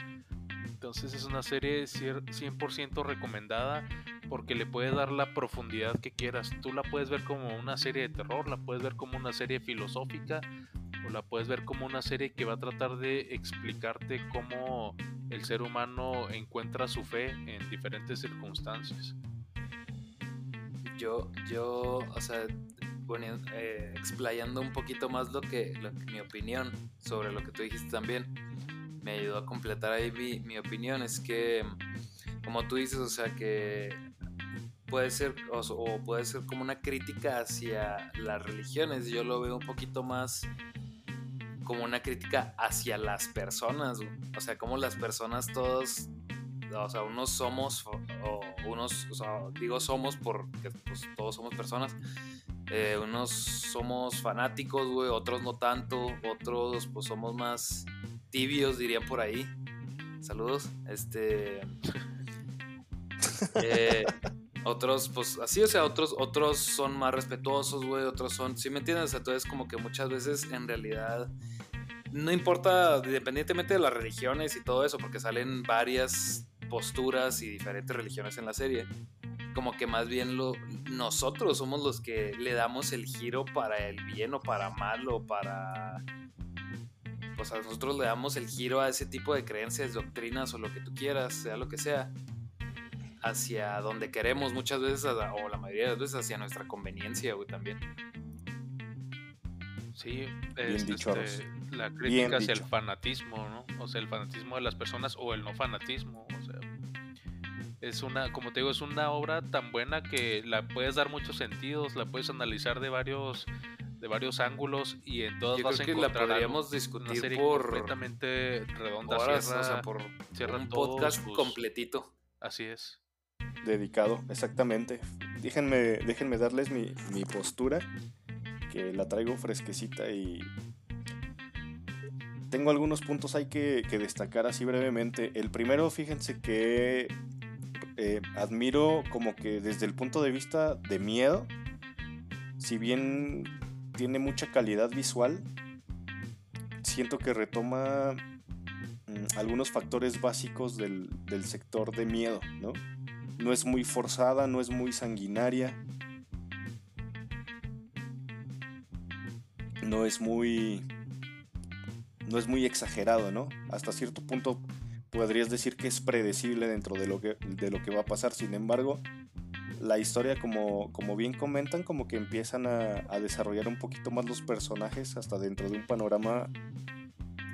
Entonces es una serie cier- 100% recomendada porque le puede dar la profundidad que quieras. Tú la puedes ver como una serie de terror, la puedes ver como una serie filosófica o la puedes ver como una serie que va a tratar de explicarte cómo el ser humano encuentra su fe en diferentes circunstancias. Yo, yo, o sea, eh, explayando un poquito más lo que, mi opinión sobre lo que tú dijiste también, me ayudó a completar ahí mi, mi opinión. Es que, como tú dices, o sea, que puede ser, o, puede ser como una crítica hacia las religiones. Yo lo veo un poquito más como una crítica hacia las personas, o sea, como las personas todos, o sea, unos somos, o, unos, o sea, digo somos porque pues, todos somos personas, eh, unos somos fanáticos, güey, otros no tanto, otros pues somos más tibios, dirían por ahí. Saludos, este... Eh, otros, pues así, o sea, otros, otros son más respetuosos, güey, otros son, ¿sí me entiendes? Entonces como que muchas veces en realidad no importa, independientemente de las religiones y todo eso, porque salen varias posturas y diferentes religiones en la serie, como que más bien nosotros somos los que le damos el giro para el bien o para mal o para... Pues a nosotros le damos el giro a ese tipo de creencias, doctrinas o lo que tú quieras, sea lo que sea hacia donde queremos muchas veces, o la mayoría de las veces hacia nuestra conveniencia, también. Sí, es, este, la crítica hacia el fanatismo, ¿no? O sea, el fanatismo de las personas o el no fanatismo, o sea, es una, como te digo, es una obra tan buena que la puedes dar muchos sentidos, la puedes analizar de varios de varios ángulos y en todas Yo vas a creo que la podríamos discutir por completamente redonda, horas, o sea, por un podcast completito. Así es dedicado, exactamente. Déjenme, déjenme darles mi, postura, que la traigo fresquecita y tengo algunos puntos hay que, destacar así brevemente. El primero, fíjense que eh, admiro como que desde el punto de vista de miedo, si bien tiene mucha calidad visual, siento que retoma mm, algunos factores básicos del, del sector de miedo, ¿no? no es muy forzada, no es muy sanguinaria, no es muy no es muy exagerado, ¿no? Hasta cierto punto podrías decir que es predecible dentro de lo que, de lo que va a pasar. Sin embargo, la historia, como, como bien comentan, como que empiezan a, desarrollar un poquito más los personajes hasta dentro de un panorama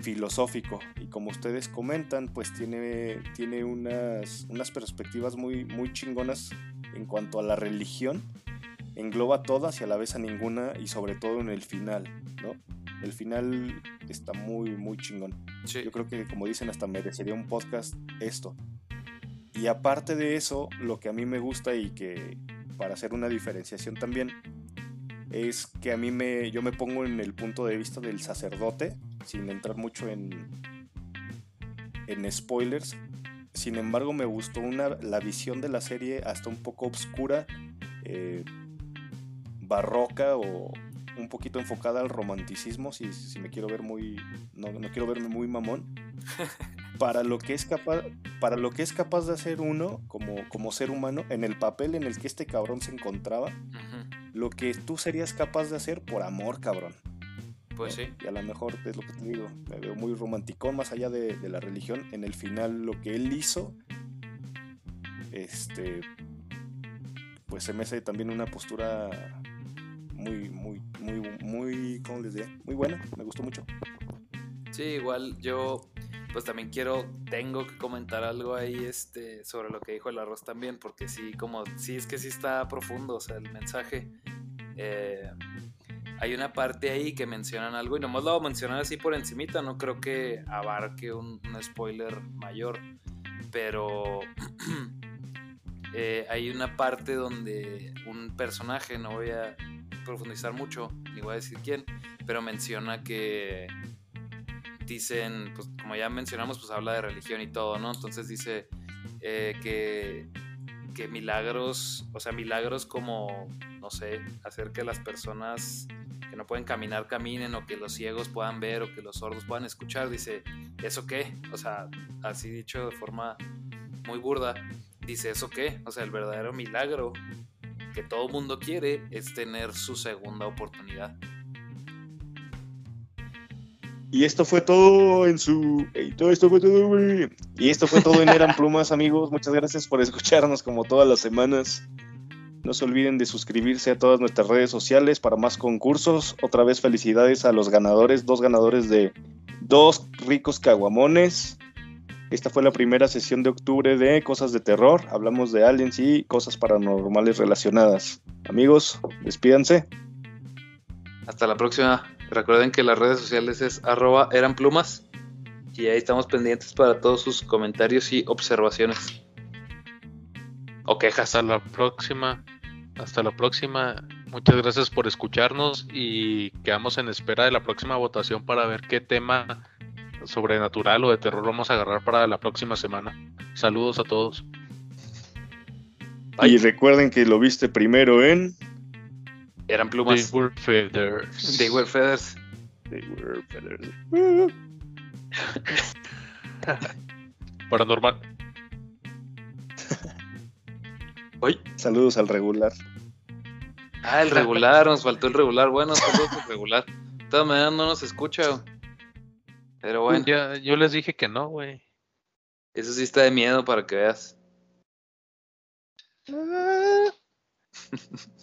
filosófico y como ustedes comentan pues tiene, tiene unas, unas perspectivas muy, muy chingonas en cuanto a la religión engloba todas y a la vez a ninguna y sobre todo en el final ¿no? el final está muy muy chingón yo creo que como dicen hasta merecería un podcast esto y aparte de eso lo que a mí me gusta y que para hacer una diferenciación también es que a mí me yo me pongo en el punto de vista del sacerdote sin entrar mucho en, en spoilers. Sin embargo, me gustó una, la visión de la serie hasta un poco oscura, eh, barroca o un poquito enfocada al romanticismo, si, si me quiero ver muy, no, no, quiero verme muy mamón, para lo que es capaz, para lo que es capaz de hacer uno como, como ser humano en el papel en el que este cabrón se encontraba, lo que tú serías capaz de hacer por amor, cabrón. Pues sí. Y a lo mejor es lo que te digo, me veo muy romántico, más allá de, la religión. En el final, lo que él hizo, este, pues se me hace también una postura muy, muy, muy, muy, ¿cómo les diré? Muy buena, me gustó mucho. Sí, igual yo, pues también quiero, tengo que comentar algo ahí, este, sobre lo que dijo el arroz también, porque sí, como, sí, es que sí está profundo, o sea, el mensaje. Eh, hay una parte ahí que mencionan algo y nomás lo voy a mencionar así por encimita, no creo que abarque un, spoiler mayor, pero eh, hay una parte donde un personaje, no voy a profundizar mucho, ni voy a decir quién, pero menciona que dicen, pues como ya mencionamos, pues habla de religión y todo, ¿no? Entonces dice eh, que, que milagros, o sea, milagros como, no sé, hacer que las personas que no pueden caminar caminen o que los ciegos puedan ver o que los sordos puedan escuchar. Dice, ¿eso qué? O sea, así dicho de forma muy burda, dice, ¿eso qué? O sea, el verdadero milagro que todo mundo quiere es tener su segunda oportunidad. Y esto fue todo en su. Y todo esto fue todo, Y esto fue todo en Eran Plumas, amigos. Muchas gracias por escucharnos como todas las semanas. No se olviden de suscribirse a todas nuestras redes sociales para más concursos. Otra vez felicidades a los ganadores, dos ganadores de dos ricos caguamones. Esta fue la primera sesión de octubre de Cosas de Terror. Hablamos de aliens y cosas paranormales relacionadas. Amigos, despídanse. Hasta la próxima. Recuerden que las redes sociales es arroba eran plumas. Y ahí estamos pendientes para todos sus comentarios y observaciones. O quejas. Hasta la próxima. Hasta la próxima. Muchas gracias por escucharnos y quedamos en espera de la próxima votación para ver qué tema sobrenatural o de terror vamos a agarrar para la próxima semana. Saludos a todos. Y recuerden que lo viste primero en Eran plumas. They were feathers. They were feathers. They were feathers. Paranormal. Uy. Saludos al regular. Ah, el regular, nos faltó el regular. Bueno, saludos al regular. De todas maneras no nos escucha. Pero bueno, Ya, yo les dije que no, güey. eso sí está de miedo para que veas.